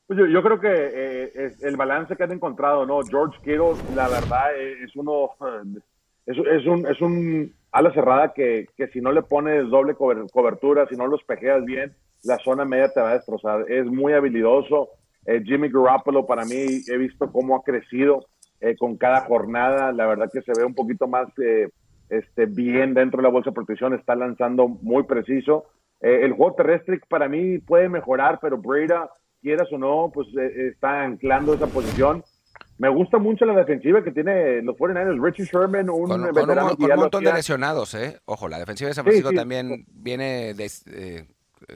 Pues yo, yo creo que eh, es el balance que han encontrado, ¿no? George Kittle, la verdad, eh, es uno, eh, es, es un, es un ala cerrada que, que si no le pones doble cober- cobertura, si no los pejeas bien, la zona media te va a destrozar. Es muy habilidoso. Eh, Jimmy Garoppolo, para mí, he visto cómo ha crecido eh, con cada jornada. La verdad que se ve un poquito más eh, este, bien dentro de la bolsa de protección, está lanzando muy preciso. Eh, el juego terrestre para mí puede mejorar, pero Breda, quieras o no, pues eh, está anclando esa posición. Me gusta mucho la defensiva que tiene los 49ers. Richie Sherman, un Con, con un, veterano con un lo montón de lesionados, ¿eh? Ojo, la defensiva de San Sí, Francisco sí. también viene de... eh,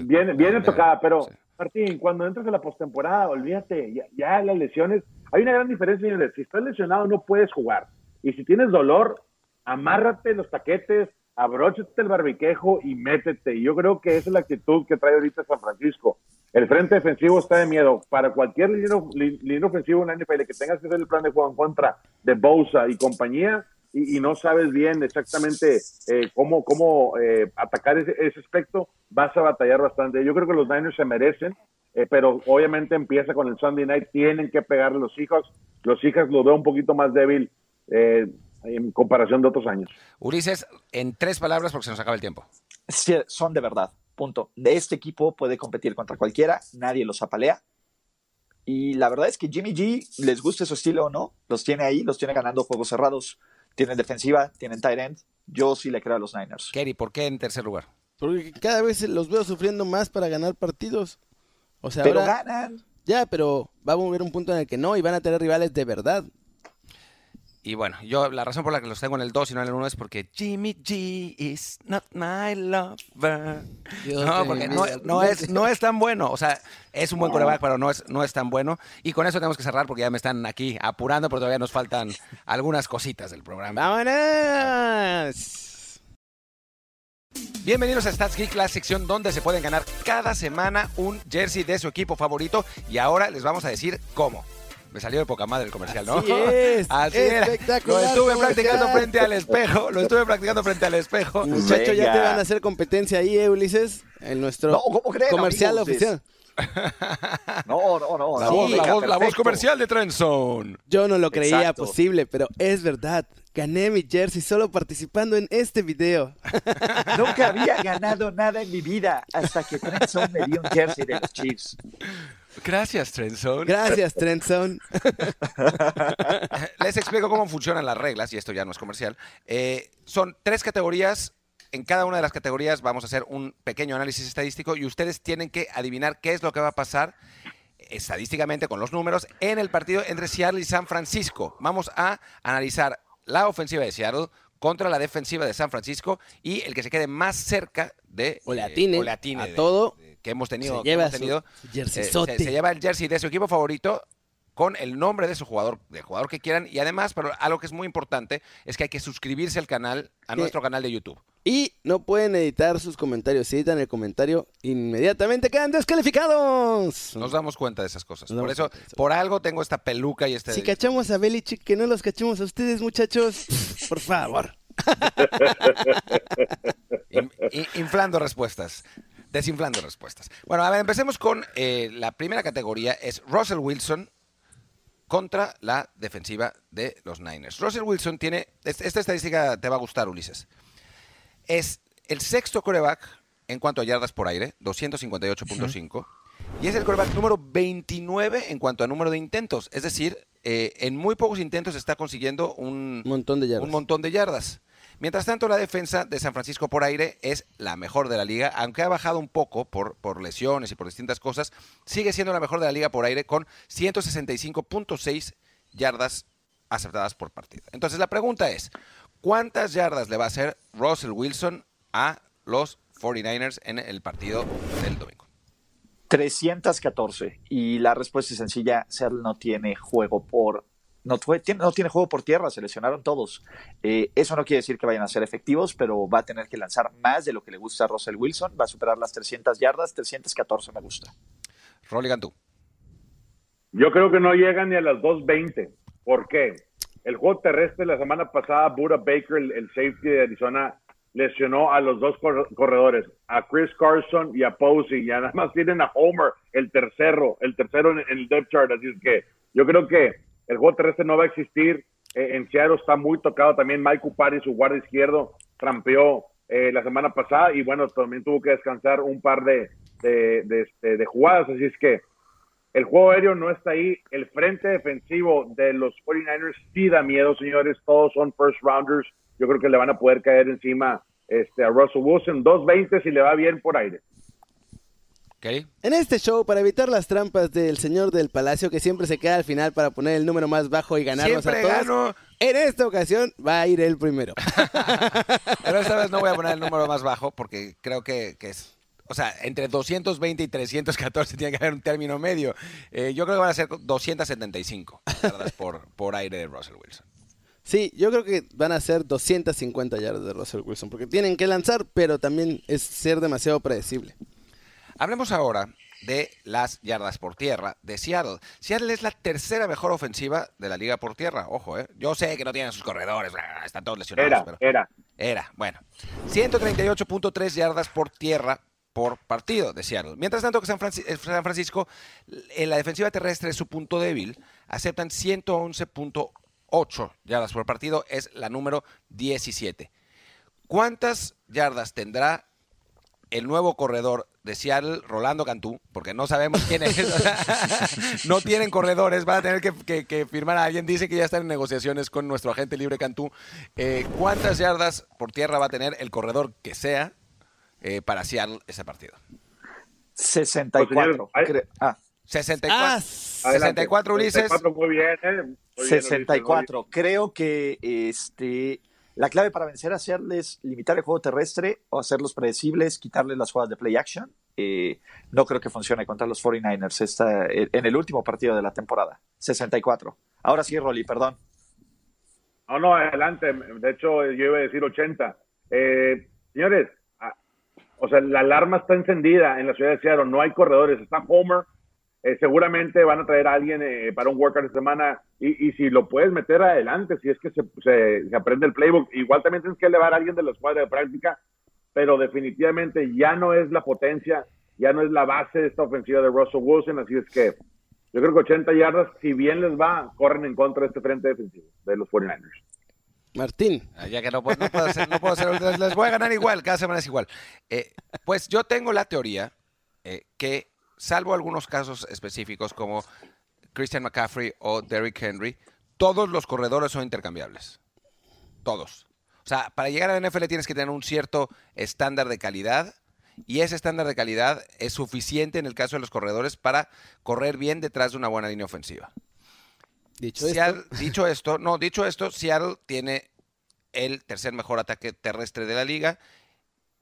Viene, viene de- tocada, pero sí. Martín, cuando entras a la postemporada, olvídate, ya, ya las lesiones. Hay una gran diferencia, señores. Si estás lesionado, no puedes jugar. Y si tienes dolor, amárrate los taquetes, abróchate el barbiquejo y métete. Y yo creo que esa es la actitud que trae ahorita San Francisco. El frente defensivo está de miedo. Para cualquier línea, ofensivo en la NFL que tengas que hacer el plan de juego en contra de Bosa y compañía, y, y no sabes bien exactamente eh, cómo, cómo eh, atacar ese, ese aspecto, vas a batallar bastante. Yo creo que los Niners se merecen, eh, pero obviamente empieza con el Sunday Night, tienen que pegarle los Seahawks. Los Seahawks lo veo un poquito más débil eh, en comparación de otros años. Ulises, en tres palabras porque se nos acaba el tiempo. Sí, son de verdad. Punto. De este equipo puede competir contra cualquiera, nadie los apalea. Y la verdad es que Jimmy G, les guste su estilo o no, los tiene ahí, los tiene ganando juegos cerrados. Tienen defensiva, tienen tight end. Yo sí le creo a los Niners. Kerry, ¿por qué en tercer lugar? Porque cada vez los veo sufriendo más para ganar partidos. O sea, Pero ahora, ganan. ya, pero va a haber un punto en el que no y van a tener rivales de verdad. Y bueno, yo la razón por la que los tengo en el 2 y no en el 1 es porque Jimmy G is not my lover. Dios No, porque no, no es, no es tan bueno. O sea, es un buen coreback, pero no es, no es tan bueno. Y con eso tenemos que cerrar porque ya me están aquí apurando, pero todavía nos faltan algunas cositas del programa. ¡Vámonos! Bienvenidos a Stats Geek, la sección donde se pueden ganar cada semana un jersey de su equipo favorito. Y ahora les vamos a decir cómo. Me salió de poca madre el comercial, ¿no? Así es, Así era. Lo espectacular estuve comercial. practicando frente al espejo. Lo estuve practicando frente al espejo. Muchachos, ya te van a hacer competencia ahí, eh, Ulises, en nuestro No, ¿cómo creen, comercial amigos? oficial. No, no, no. La, voz, la venga, voz- la voz perfecto. comercial de Trenson. Yo no lo creía Exacto. posible, pero es verdad. Gané mi jersey solo participando en este video. Nunca había ganado nada en mi vida hasta que Trenson me dio un jersey de los Chiefs. Gracias, Trenson. Gracias, Trenson. Les explico cómo funcionan las reglas, y esto ya no es comercial. Eh, son tres categorías. En cada una de las categorías vamos a hacer un pequeño análisis estadístico y ustedes tienen que adivinar qué es lo que va a pasar estadísticamente con los números en el partido entre Seattle y San Francisco. Vamos a analizar la ofensiva de Seattle contra la defensiva de San Francisco y el que se quede más cerca de O le atine o le atine a de- todo, de- que hemos tenido, se lleva hemos tenido su eh, se, se lleva el jersey de su equipo favorito con el nombre de su jugador, del jugador que quieran. Y además, pero algo que es muy importante es que hay que suscribirse al canal, a Sí. nuestro canal de YouTube. Y no pueden editar sus comentarios. Si editan el comentario, inmediatamente quedan descalificados. Nos damos cuenta de esas cosas. Nos Por eso, por algo tengo esta peluca y este... Si cachamos a Belichick, que no los cachemos a ustedes, muchachos. Por favor. In- in- inflando respuestas. Desinflando respuestas. Bueno, a ver, empecemos con eh, la primera categoría. Es Russell Wilson contra la defensiva de los Niners. Russell Wilson tiene... es- Esta estadística te va a gustar, Ulises. Es el sexto coreback en cuanto a yardas por aire, 258.5. Y es el coreback número 29 en cuanto a número de intentos. Es decir, eh, en muy pocos intentos está consiguiendo un, Un montón de yardas. un montón de yardas. Mientras tanto, la defensa de San Francisco por aire es la mejor de la liga, aunque ha bajado un poco por, lesiones y por distintas cosas, sigue siendo la mejor de la liga por aire con 165.6 yardas aceptadas por partido. Entonces la pregunta es, ¿cuántas yardas le va a hacer Russell Wilson a los 49ers en el partido del domingo? 314. Y la respuesta es sencilla: Seattle no tiene juego por. No, fue- tiene, no tiene juego por tierra, se lesionaron todos. Eh, eso no quiere decir que vayan a ser efectivos, pero va a tener que lanzar más de lo que le gusta a Russell Wilson. Va a superar las 300 yardas, 314 me gusta. Rolly Gantú. Yo creo que no llegan ni a las 2.20. ¿Por qué? El juego terrestre la semana pasada, Buda Baker, el, el safety de Arizona, lesionó a los dos cor- corredores, a Chris Carson y a Posey. Y nada más tienen a Homer, el tercero, el tercero en, en el depth chart. Así es que yo creo que el juego terrestre no va a existir. Eh, en Seattle está muy tocado también. Mike Upari, su guardia izquierdo, trampeó eh, la semana pasada y bueno, también tuvo que descansar un par de, de, este, jugadas. Así es que el juego aéreo no está ahí. El frente defensivo de los 49ers sí da miedo, señores. Todos son first rounders. Yo creo que le van a poder caer encima este, a Russell Wilson. 2.20 si le va bien por aire. En este show, para evitar las trampas del señor del palacio que siempre se queda al final para poner el número más bajo y ganarnos Siempre a todos, gano. en esta ocasión va a ir él primero. Pero esta vez no voy a poner el número más bajo porque creo que, que es. O sea, entre 220 y 314 tiene que haber un término medio. Eh, yo creo que van a ser 275 yardas por, por aire de Russell Wilson. Sí, yo creo que van a ser 250 yardas de Russell Wilson, porque tienen que lanzar, pero también es ser demasiado predecible. Hablemos ahora de las yardas por tierra de Seattle. Seattle es la tercera mejor ofensiva de la liga por tierra. Ojo, ¿eh? Yo sé que no tienen sus corredores, están todos lesionados. Era, pero era. Era, bueno. 138.3 yardas por tierra por partido de Seattle. Mientras tanto que San, Franci- eh, San Francisco, en la defensiva terrestre es su punto débil, aceptan 111.8 yardas por partido, es la número 17. ¿Cuántas yardas tendrá el nuevo corredor de Seattle, Rolando Cantú? Porque no sabemos quién es. O sea, no tienen corredores, van a tener que, que- que firmar a alguien. Dice que ya están en negociaciones con nuestro agente libre Cantú. Eh, ¿Cuántas yardas por tierra va a tener el corredor que sea eh, para Seattle ese partido? 64. Pues, ah, 64. Ah, Adelante. 64 Ulises. 64, muy bien, ¿eh? Muy bien, Ulises, 64. Creo que este, la clave para vencer a Seattle es limitar el juego terrestre o hacerlos predecibles, quitarles las jugadas de play action. Eh, no creo que funcione contra los 49ers esta, en el último partido de la temporada. 64. Ahora sí, Rolly, perdón. No, no, adelante. De hecho, yo iba a decir 80. Eh, señores, ah, o sea, la alarma está encendida en la ciudad de Seattle. No hay corredores. Está Homer. Eh, seguramente van a traer a alguien eh, para un workout de semana. Y, y si lo puedes meter adelante, si es que se, se- se aprende el playbook, igual también tienes que elevar a alguien de la escuadra de práctica. Pero definitivamente ya no es la potencia, ya no es la base de esta ofensiva de Russell Wilson. Así es que yo creo que 80 yardas, si bien les va, corren en contra de este frente defensivo de los 49ers. Martín, Ah, Ya que no, puedo- no puedo hacer, no puedo hacer- les, les voy a ganar igual, cada semana es igual. Eh, pues yo tengo la teoría eh, que, salvo algunos casos específicos como Christian McCaffrey o Derrick Henry, todos los corredores son intercambiables. Todos. O sea, para llegar a la NFL tienes que tener un cierto estándar de calidad y ese estándar de calidad es suficiente en el caso de los corredores para correr bien detrás de una buena línea ofensiva. dicho esto, Seattle- dicho esto, no, dicho esto, Seattle tiene el tercer mejor ataque terrestre de la liga.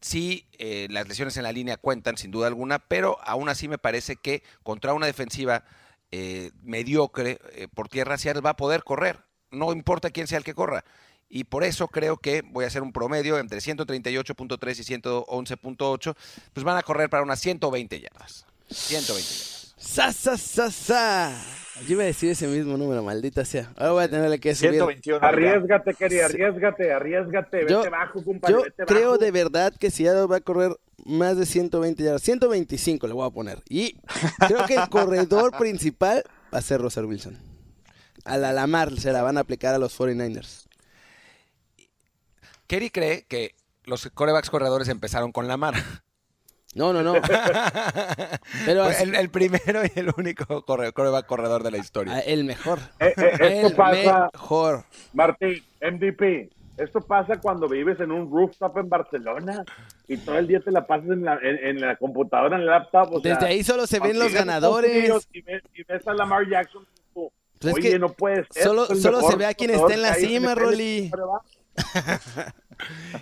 Sí, eh, las lesiones en la línea cuentan sin duda alguna, pero aún así me parece que contra una defensiva eh, mediocre eh, por tierra, Seattle va a poder correr. No importa quién sea el que corra. y por eso creo que voy a hacer un promedio entre 138.3 y 111.8, pues van a correr para unas 120 yardas. 120 yardas. ¡Sa, sa, sa, sa! Yo iba a decir ese mismo número, maldita sea. Ahora voy a tenerle que subir. 121. Arriesgate, Kerry, arriesgate, arriesgate. Yo- Vete bajo, compadre, Yo vete creo bajo. de verdad que Seattle va a correr más de 120 yardas. 125 le voy a poner. Y creo que el corredor principal va a ser Russell Wilson. A la Lamar se la van a aplicar a los 49ers. Kerry cree que los corebacks corredores empezaron con la mar. No, no, no. Pero así- el, el primero y el único corredor de la ah, historia. el mejor. Eh, eh, esto El pasa, mejor. Martín, MVP. Esto pasa cuando vives en un rooftop en Barcelona y todo el día te la pasas en la, en, en la computadora, en el laptop. o sea, Desde ahí solo se ven los ganadores. Y ves, y ves a Lamar Jackson. tú, Pues es Oye, que no puede ser. solo- solo mejor se ve a quien está en la cima. Rolly.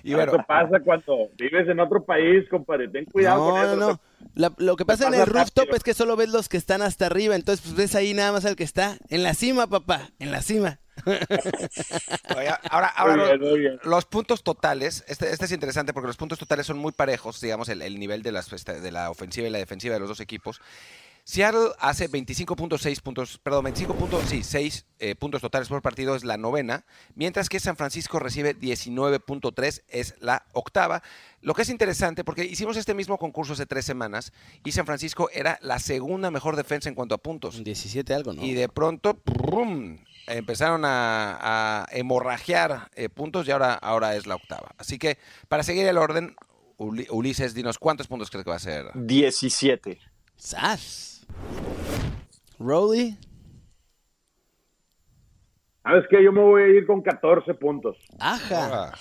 Y bueno, pasa cuando vives en otro país, compadre. Ten cuidado no, con eso. no, no. La- lo que pasa en el rooftop rápido. es que solo ves los que están hasta arriba. Entonces, pues ves ahí nada más al que está. En la cima, papá. En la cima. oye, ahora, ahora Muy los- bien, muy bien. los puntos totales, este, este es interesante porque los puntos totales son muy parejos, digamos, el, el nivel de, las, este, de la ofensiva y la defensiva de los dos equipos. Seattle hace 25.6 puntos, perdón, 25.6 eh, puntos totales por partido, es la novena, mientras que San Francisco recibe 19.3, es la octava. Lo que es interesante, porque hicimos este mismo concurso hace tres semanas y San Francisco era la segunda mejor defensa en cuanto a puntos. 17 algo, ¿no? Y de pronto, ¡prum! empezaron a, a hemorragiar eh, puntos y ahora, ahora es la octava. Así que, para seguir el orden, Uli- Ulises, dinos cuántos puntos crees que va a ser. 17. ¡Sas! Rolly. ¿Sabes qué? Yo me voy a ir con 14 puntos. Aja. Ah.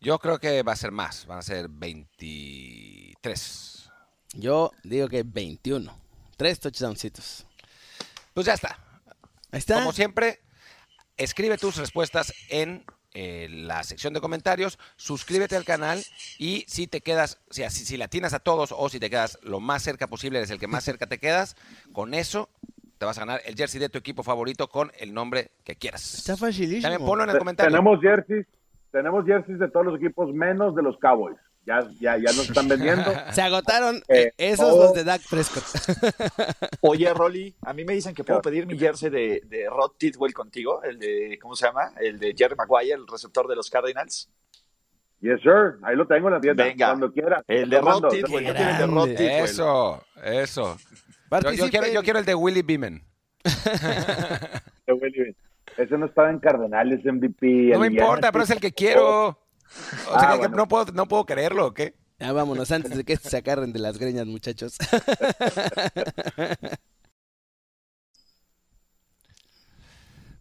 Yo creo que va a ser más, van a ser 23. Yo digo que 21. Tres touchdowncitos. Pues ya está. Ahí está. Como siempre, escribe tus respuestas en eh, la sección de comentarios, suscríbete al canal y si te quedas, o sea, si, si la tienes a todos o si te quedas lo más cerca posible, eres el que más cerca te quedas, con eso te vas a ganar el jersey de tu equipo favorito con el nombre que quieras. Está facilísimo. También ponlo en el comentario. Tenemos jerseys, tenemos jerseys de todos los equipos menos de los Cowboys. Ya, ya, ya nos están vendiendo. Se agotaron Eh, eh, esos todo- los de Dak Prescott. Oye, Rolly, a mí me dicen que puedo pedir mi jersey de, de Rod Tidwell contigo, el de, ¿cómo se llama? El de Jerry Maguire, el receptor de los Cardinals. Yes, sir. Ahí lo tengo en la tienda. Venga. Cuando quiera. El de Rod. Tidwell. Yo quiero el de Rod grande. Tidwell. Eso, eso. Yo, quiero, yo quiero el de Willy Beeman. Ese no estaba en Cardenales MVP. No me importa, pero es el que quiero. O sea, Ah, que- no, puedo, no puedo creerlo, ¿o qué? Ya vámonos, antes de que se agarren de las greñas, muchachos.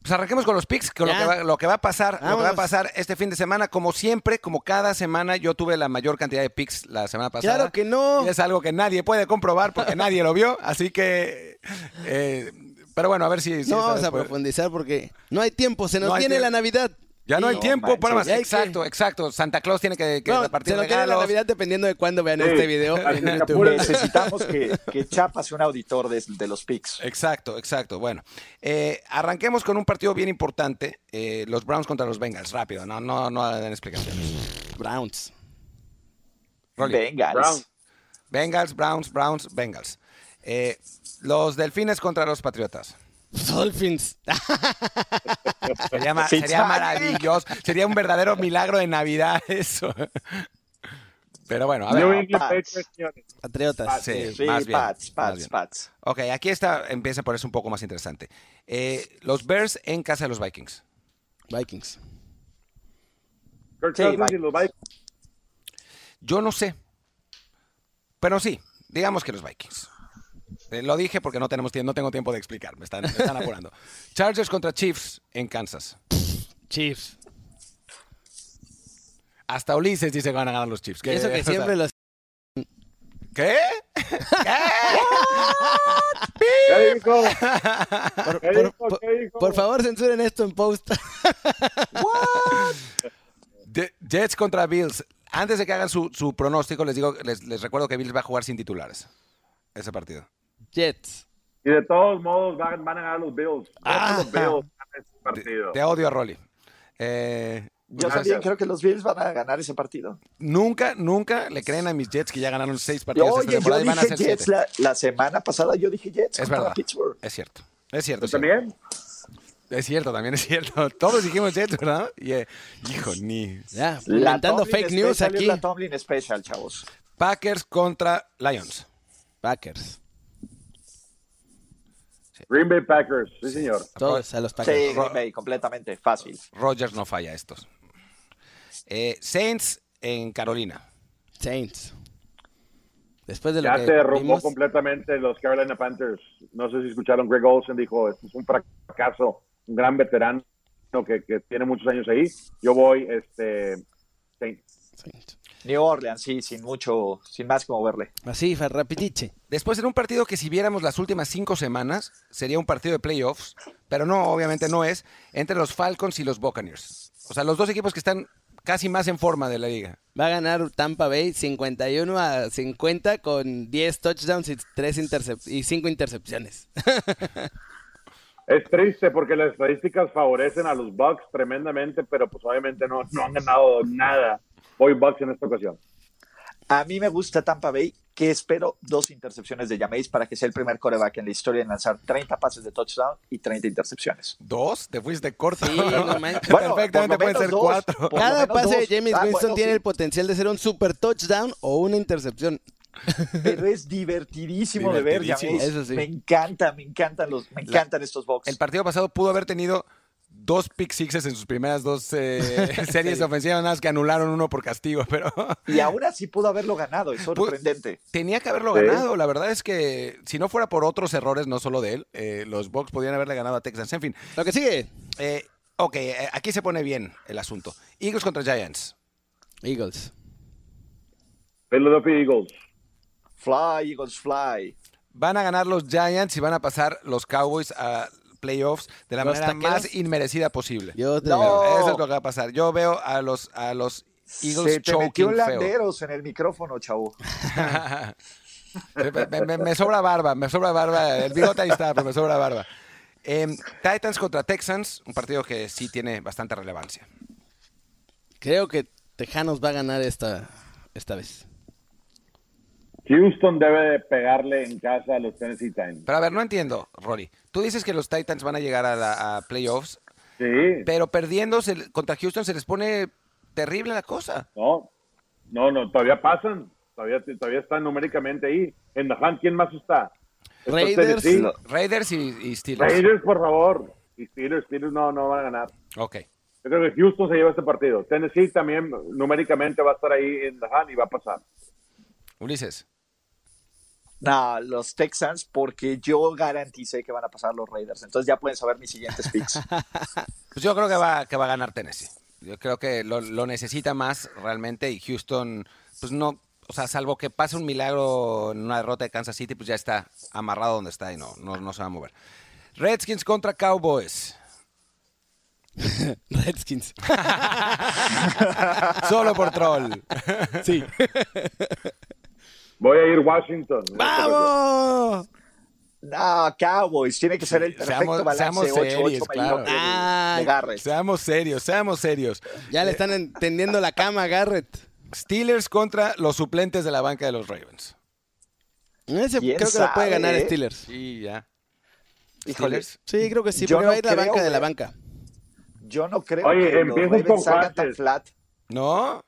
Pues arranquemos con los picks, con lo que, va, lo que va a pasar, lo que va a pasar este fin de semana, como siempre, como cada semana, yo tuve la mayor cantidad de picks la semana pasada. claro que no. Y es algo que nadie puede comprobar porque nadie lo vio, así que. eh, pero bueno, a ver si. si No vamos a profundizar porque no hay tiempo, se nos No viene la Navidad. Ya no hay No tiempo manches. para más. Que- Exacto, exacto. Santa Claus tiene que, que No, repartir se nos viene la regalos. Navidad dependiendo de cuándo vean Sí. este video. En. Necesitamos que, que Chapa sea un auditor de, de los picks. Exacto, exacto. Bueno, eh, arranquemos con un partido bien importante. eh, los Browns contra los Bengals. Rápido, no, no, no den explicaciones. Browns. Rolly. Bengals. Brown. Bengals, Browns, Browns, Bengals. Eh, los Delfines contra los Patriotas. Dolphins. Sería, maravilloso. Sería un verdadero milagro de Navidad eso. Pero bueno, a New ver. Patriotas. Sí, Sí, más bien, Pats, más Pats, bien. Pats. Ok, aquí está, empieza a ponerse un poco más interesante. Eh, los Bears en casa de los Vikings. Vikings. Sí, y los Vikings. Yo no sé. Pero sí, digamos que los Vikings. Eh, lo dije porque no tenemos tiempo, no tengo tiempo de explicar, me están, me están apurando. Chargers contra Chiefs en Kansas. Chiefs. Hasta Ulises dice que van a ganar los Chiefs. Eso que siempre los... ¿Qué? ¿Qué dijo? Por, ¿Qué por- dijo? por- ¿Qué dijo? por favor, censuren esto en post. De- Jets contra Bills. Antes de que hagan su, su pronóstico, les digo, les, les recuerdo que Bills va a jugar sin titulares. Ese partido. Jets. Y de todos modos van, van a ganar los Bills. Ah. los Bills ganan este Te, partido. te odio a Rolly. Eh, Yo Gracias. también creo que los Bills van a ganar ese partido. nunca, nunca le creen a mis Jets que ya ganaron seis partidos esta Oye, yo temporada y van a dije ser Jets la, la semana pasada, yo dije Jets Es contra verdad. Pittsburgh. Es cierto. Es cierto. ¿Tú es cierto. también? Es cierto, también es cierto. Todos dijimos Jets, ¿verdad? Y, eh, hijo, ni. Ya, fake news Special es aquí. la Tomlin Special, chavos. Packers contra Lions. Packers. Green Bay Packers, sí, señor. Todos a los Packers. Sí, Green Bay, completamente, fácil. Rogers no falla estos. Eh, Saints en Carolina. Saints. Después de lo Ya que se derrumbó vimos, completamente los Carolina Panthers. No sé si escucharon, Greg Olsen dijo, esto es un fracaso, un gran veterano que, que tiene muchos años ahí. Yo voy, este, Saints. Saints. New Orleans, sí, sin mucho, sin más que moverle. Así, rapidiche. Después en un partido que si viéramos las últimas cinco semanas, sería un partido de playoffs, pero no, obviamente no es, entre los Falcons y los Buccaneers. O sea, los dos equipos que están casi más en forma de la liga. Va a ganar Tampa Bay 51 a 50 con 10 touchdowns y, tres intercep- y 5 intercepciones. Es triste porque las estadísticas favorecen a los Bucks tremendamente, pero pues obviamente no, no han ganado nada. Hoy Bucks en esta ocasión. A mí me gusta Tampa Bay, que espero dos intercepciones de Jameis para que sea el primer coreback en la historia en lanzar 30 pases de touchdown y 30 intercepciones. ¿Dos? Te fuiste corto. Sí, no manches. Bueno, Perfectamente pueden ser dos. cuatro. Cada pase de. James Ah, Winston bueno, tiene sí. el potencial de ser un super touchdown o una intercepción. Pero es divertidísimo de ver. Jameis. Sí. Me encanta, me encantan los, me encantan estos box. El partido pasado pudo haber tenido dos pick sixes en sus primeras dos eh, series ofensivas, nada más que anularon uno por castigo, pero Y aún así pudo haberlo ganado, es sorprendente. tenía que haberlo Sí. ganado. La verdad es que si no fuera por otros errores, no solo de él, eh, los Bucks podrían haberle ganado a Texans. En fin, Lo que sigue, eh, ok, eh, aquí se pone bien el asunto. Eagles contra Giants. Eagles. Philadelphia Eagles. Fly, Eagles, fly. Van a ganar los Giants y van a pasar los Cowboys a playoffs de la ¿Los manera taqueros? más inmerecida posible. Yo te No. digo, Eso es lo que va a pasar. Yo veo a los, a los Eagles Se te metió landeros en el micrófono, chavo. me, me- me sobra barba, me sobra barba. El bigote ahí está, pero me sobra barba. Em, Titans contra Texans, un partido que sí tiene bastante relevancia. creo que Tejanos va a ganar esta, esta vez. Houston debe de pegarle en casa a los Tennessee Titans. Pero a ver, no entiendo, Rory. Tú dices que los Titans van a llegar a, la- a playoffs, Sí, pero perdiendo se- contra Houston se les pone terrible la cosa. no, no, no, todavía pasan, todavía, todavía están numéricamente ahí. En The Hunt, ¿quién más está? Raiders, Raiders y, y Steelers. Raiders, por favor. Y Steelers, Steelers no, no van a ganar. Ok. Yo creo que Houston se lleva este partido. Tennessee también numéricamente va a estar ahí en The Hunt y va a pasar. Ulises. No, los Texans, porque yo garanticé que van a pasar los Raiders. Entonces ya pueden saber mis siguientes picks. Pues yo creo que va, que va a ganar Tennessee. Yo creo que lo, lo necesita más realmente y Houston, pues no, o sea, salvo que pase un milagro en una derrota de Kansas City, pues ya está amarrado donde está y no, no, no se va a mover. Redskins contra Cowboys. Redskins. Solo por troll. Sí. Voy a ir Washington. ¡Vamos! No, Cowboys, tiene que ser el perfecto Seamos- balance seamos 8-8 serios, claro. mediocre de- Ah, Garrett. Seamos serios, seamos serios. Ya le están entendiendo la cama a Garrett. Steelers contra los suplentes de la banca de los Ravens. Ese ¿Quién creo que lo puede sabe, ganar eh? Steelers. Sí, ya. Híjole, Steelers. Sí, creo que sí, Yo porque no va a ir la creo, banca de la eh. banca. yo no creo Oye, que los Ravens con salgan tan flat. ¿No?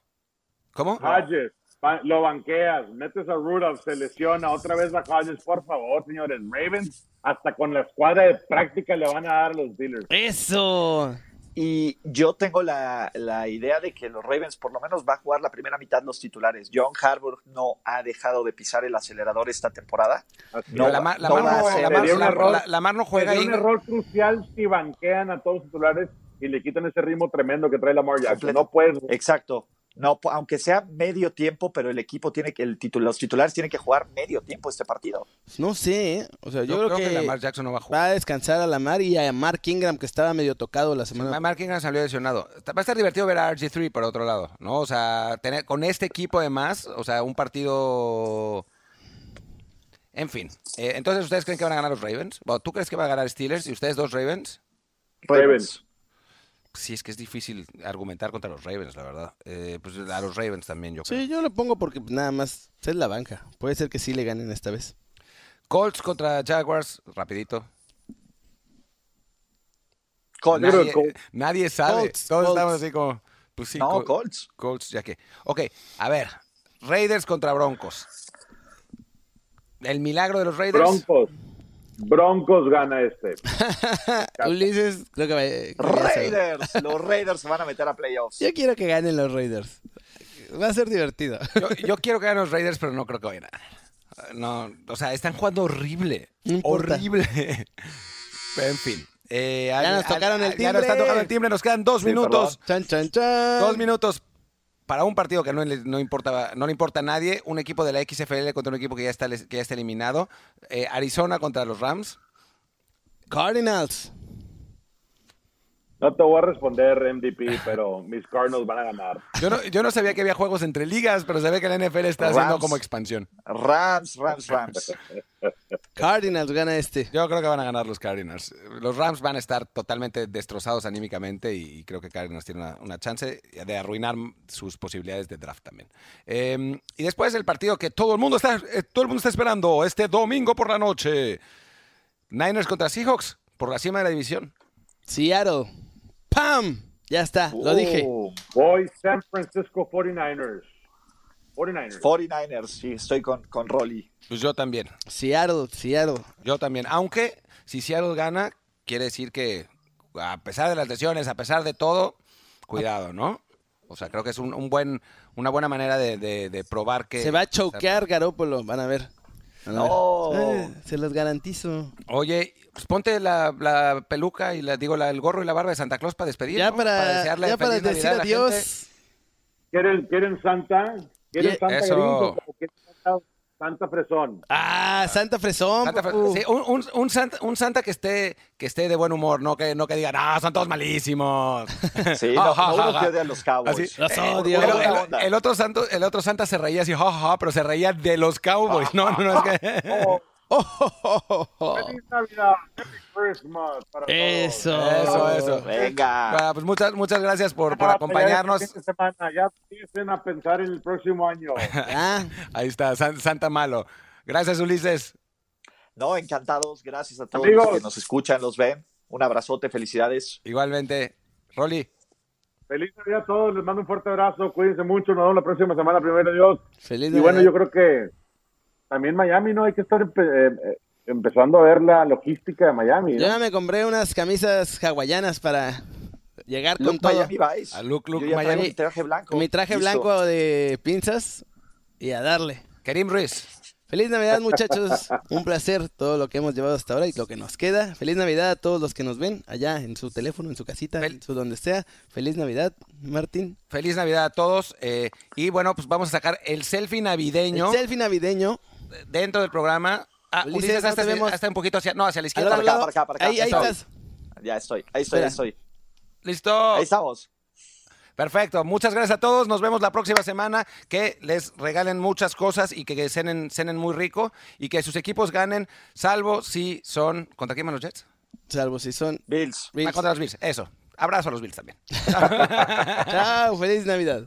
¿Cómo? Hodges, ba- lo banqueas, metes a Rudolph, se lesiona, otra vez va Hodges, por favor, señores. Ravens, hasta con la escuadra de práctica le van a dar a los Steelers. ¡Eso! Y yo tengo la, la idea de que los Ravens por lo menos va a jugar la primera mitad los titulares. John Harbour no ha dejado de pisar el acelerador esta temporada. No, la, Mar- la no Mar va a no, ser. la Mar- Sería un la- error. la- la Mar no juega ahí. un error crucial si banquean a todos los titulares y le quitan ese ritmo tremendo que trae Lamar Jackson. Completo. No puedes. Exacto. No, aunque sea medio tiempo, pero el equipo tiene que, el titu- los titulares tienen que jugar medio tiempo este partido. No sé, ¿eh? O sea, yo, Yo, creo, creo que, que, Lamar Jackson no va a jugar. va a descansar a Lamar y a Mark Ingram, que estaba medio tocado la semana. Mark Ingram salió lesionado. Va a estar divertido ver a RG3 por otro lado, ¿no? O sea, tener, con este equipo además, o sea, un partido... En fin. Eh, entonces, ¿ustedes creen que van a ganar los Ravens? Bueno, ¿Tú crees que va a ganar Steelers y ustedes dos Ravens? Ravens. Sí es que es difícil argumentar contra los Ravens, la verdad. Eh, pues a los Ravens también, yo creo. Sí, yo lo pongo porque nada más es la banca. Puede ser que sí le ganen esta vez. Colts contra Jaguars, rapidito. Colts. Nadie, que Colts. nadie sabe. Colts, Todos Colts. estamos así como, pues sí, no, Col- Colts. Colts, ya que. Ok, a ver. Raiders contra Broncos. El milagro de los Raiders. Broncos. Broncos gana este. Ulises, creo que va-. Raiders. Los Raiders se van a meter a playoffs. Yo quiero que ganen los Raiders. Va a ser divertido. Yo, yo quiero que ganen los Raiders, pero no creo que vayan a ganar. No, o sea, están jugando horrible. No horrible. Pero, en fin. Eh, Ya al- nos tocaron al- el Ya nos están timbre. tocando el timbre. Nos quedan dos Sí, minutos. Chan, chan, chan. Dos minutos para un partido que no le, no importa, no le importa a nadie. Un equipo de la XFL contra un equipo que ya está, que ya está eliminado. Eh, Arizona contra los Rams. Cardinals. No te voy a responder MVP, pero mis Cardinals van a ganar. Yo no, yo no sabía que había juegos entre ligas, pero se ve que la NFL está haciendo como expansión. Rams, Rams, Rams. Cardinals gana este. Yo creo que van a ganar los Cardinals. Los Rams van a estar totalmente destrozados anímicamente y creo que Cardinals tiene una, una chance de arruinar sus posibilidades de draft también. Eh, y después el partido que todo el mundo está, eh, todo el mundo está esperando este domingo por la noche. Niners contra Seahawks por la cima de la división. Seattle. ¡Pam! Ya está, lo dije. Oh, Voy San Francisco 49ers. 49ers. 49ers, sí, estoy con, con Rolly. Pues yo también. Seattle, Seattle. Yo también. Aunque si Seattle gana, quiere decir que a pesar de las lesiones, a pesar de todo, cuidado, ¿no? O sea, creo que es un, un buen, una buena manera de, de- de probar que... Se va a choquear Garópolo, van a ver. Van a ver. No. Eh, se los garantizo. Oye, pues ponte la, la peluca y la, digo, la, el gorro y la barba de Santa Claus para despedir. Ya ¿no? para, desearle ya para decir Navidad a la gente. adiós. ¿Quieren, ¿Quieren Santa? ¿Quieren Santa Eso. gringo? ¿O quieren Santa, Santa Fresón? Ah, Santa Fresón. Santa Fe- papu. sí, un, un- un santa, un santa que esté, que esté de buen humor, no que, no que digan, ah, son todos malísimos. Sí, no, no que odia a los Cowboys. Así. Los Eh, odio. el- el, el otro santo, el otro santa se reía así, ja, ja, ja, pero se reía de los Cowboys. No, no, no, es que... ¡Feliz Navidad! ¡Happy Christmas! Para Eso. Eso, eso. Venga. Bueno, pues muchas, muchas gracias por, por todos. acompañarnos. Ya, semana, empiecen a pensar en el próximo año. Ahí está, San- Santa Malo. Gracias, Ulises. No, encantados. Gracias a todos Amigos. los que nos escuchan, los ven. Un abrazote, felicidades. Igualmente, Rolly. Feliz Navidad a todos, les mando un fuerte abrazo, cuídense mucho, nos vemos la próxima semana, primero Dios. Feliz Y bueno, Navidad. yo creo que también Miami, ¿no? Hay que estar empe- eh, eh, empezando a ver la logística de Miami. ¿no? Yo ya me compré unas camisas hawaianas para llegar con todo. Miami Vice. A Look, Look Yo ya Miami. mi traje blanco. Mi traje Listo. blanco de pinzas y a darle. Kerim Ruiz. Feliz Navidad, muchachos. Un placer todo lo que hemos llevado hasta ahora y lo que nos queda. Feliz Navidad a todos los que nos ven allá en su teléfono, en su casita, Fel- en su donde sea. Feliz Navidad, Martín. Feliz Navidad a todos. eh, y bueno, pues vamos a sacar el selfie navideño El selfie navideño. Dentro del programa. Ah, Ulises, Ulises, no hasta, hasta un poquito hacia, no, hacia la izquierda. otro acá, lado. para acá, para acá. Ahí, ahí Estoy. estás. Ya estoy, ahí estoy, ahí estoy. Listo. Ahí estamos. Perfecto. Muchas gracias a todos. Nos vemos la próxima semana. Que les regalen muchas cosas y que cenen, cenen muy rico y que sus equipos ganen, salvo si son. ¿Contra quién van los Jets? Salvo si son. Bills. Ah, Bills. contra los Bills. Eso. Abrazo a los Bills también. Chao, feliz Navidad.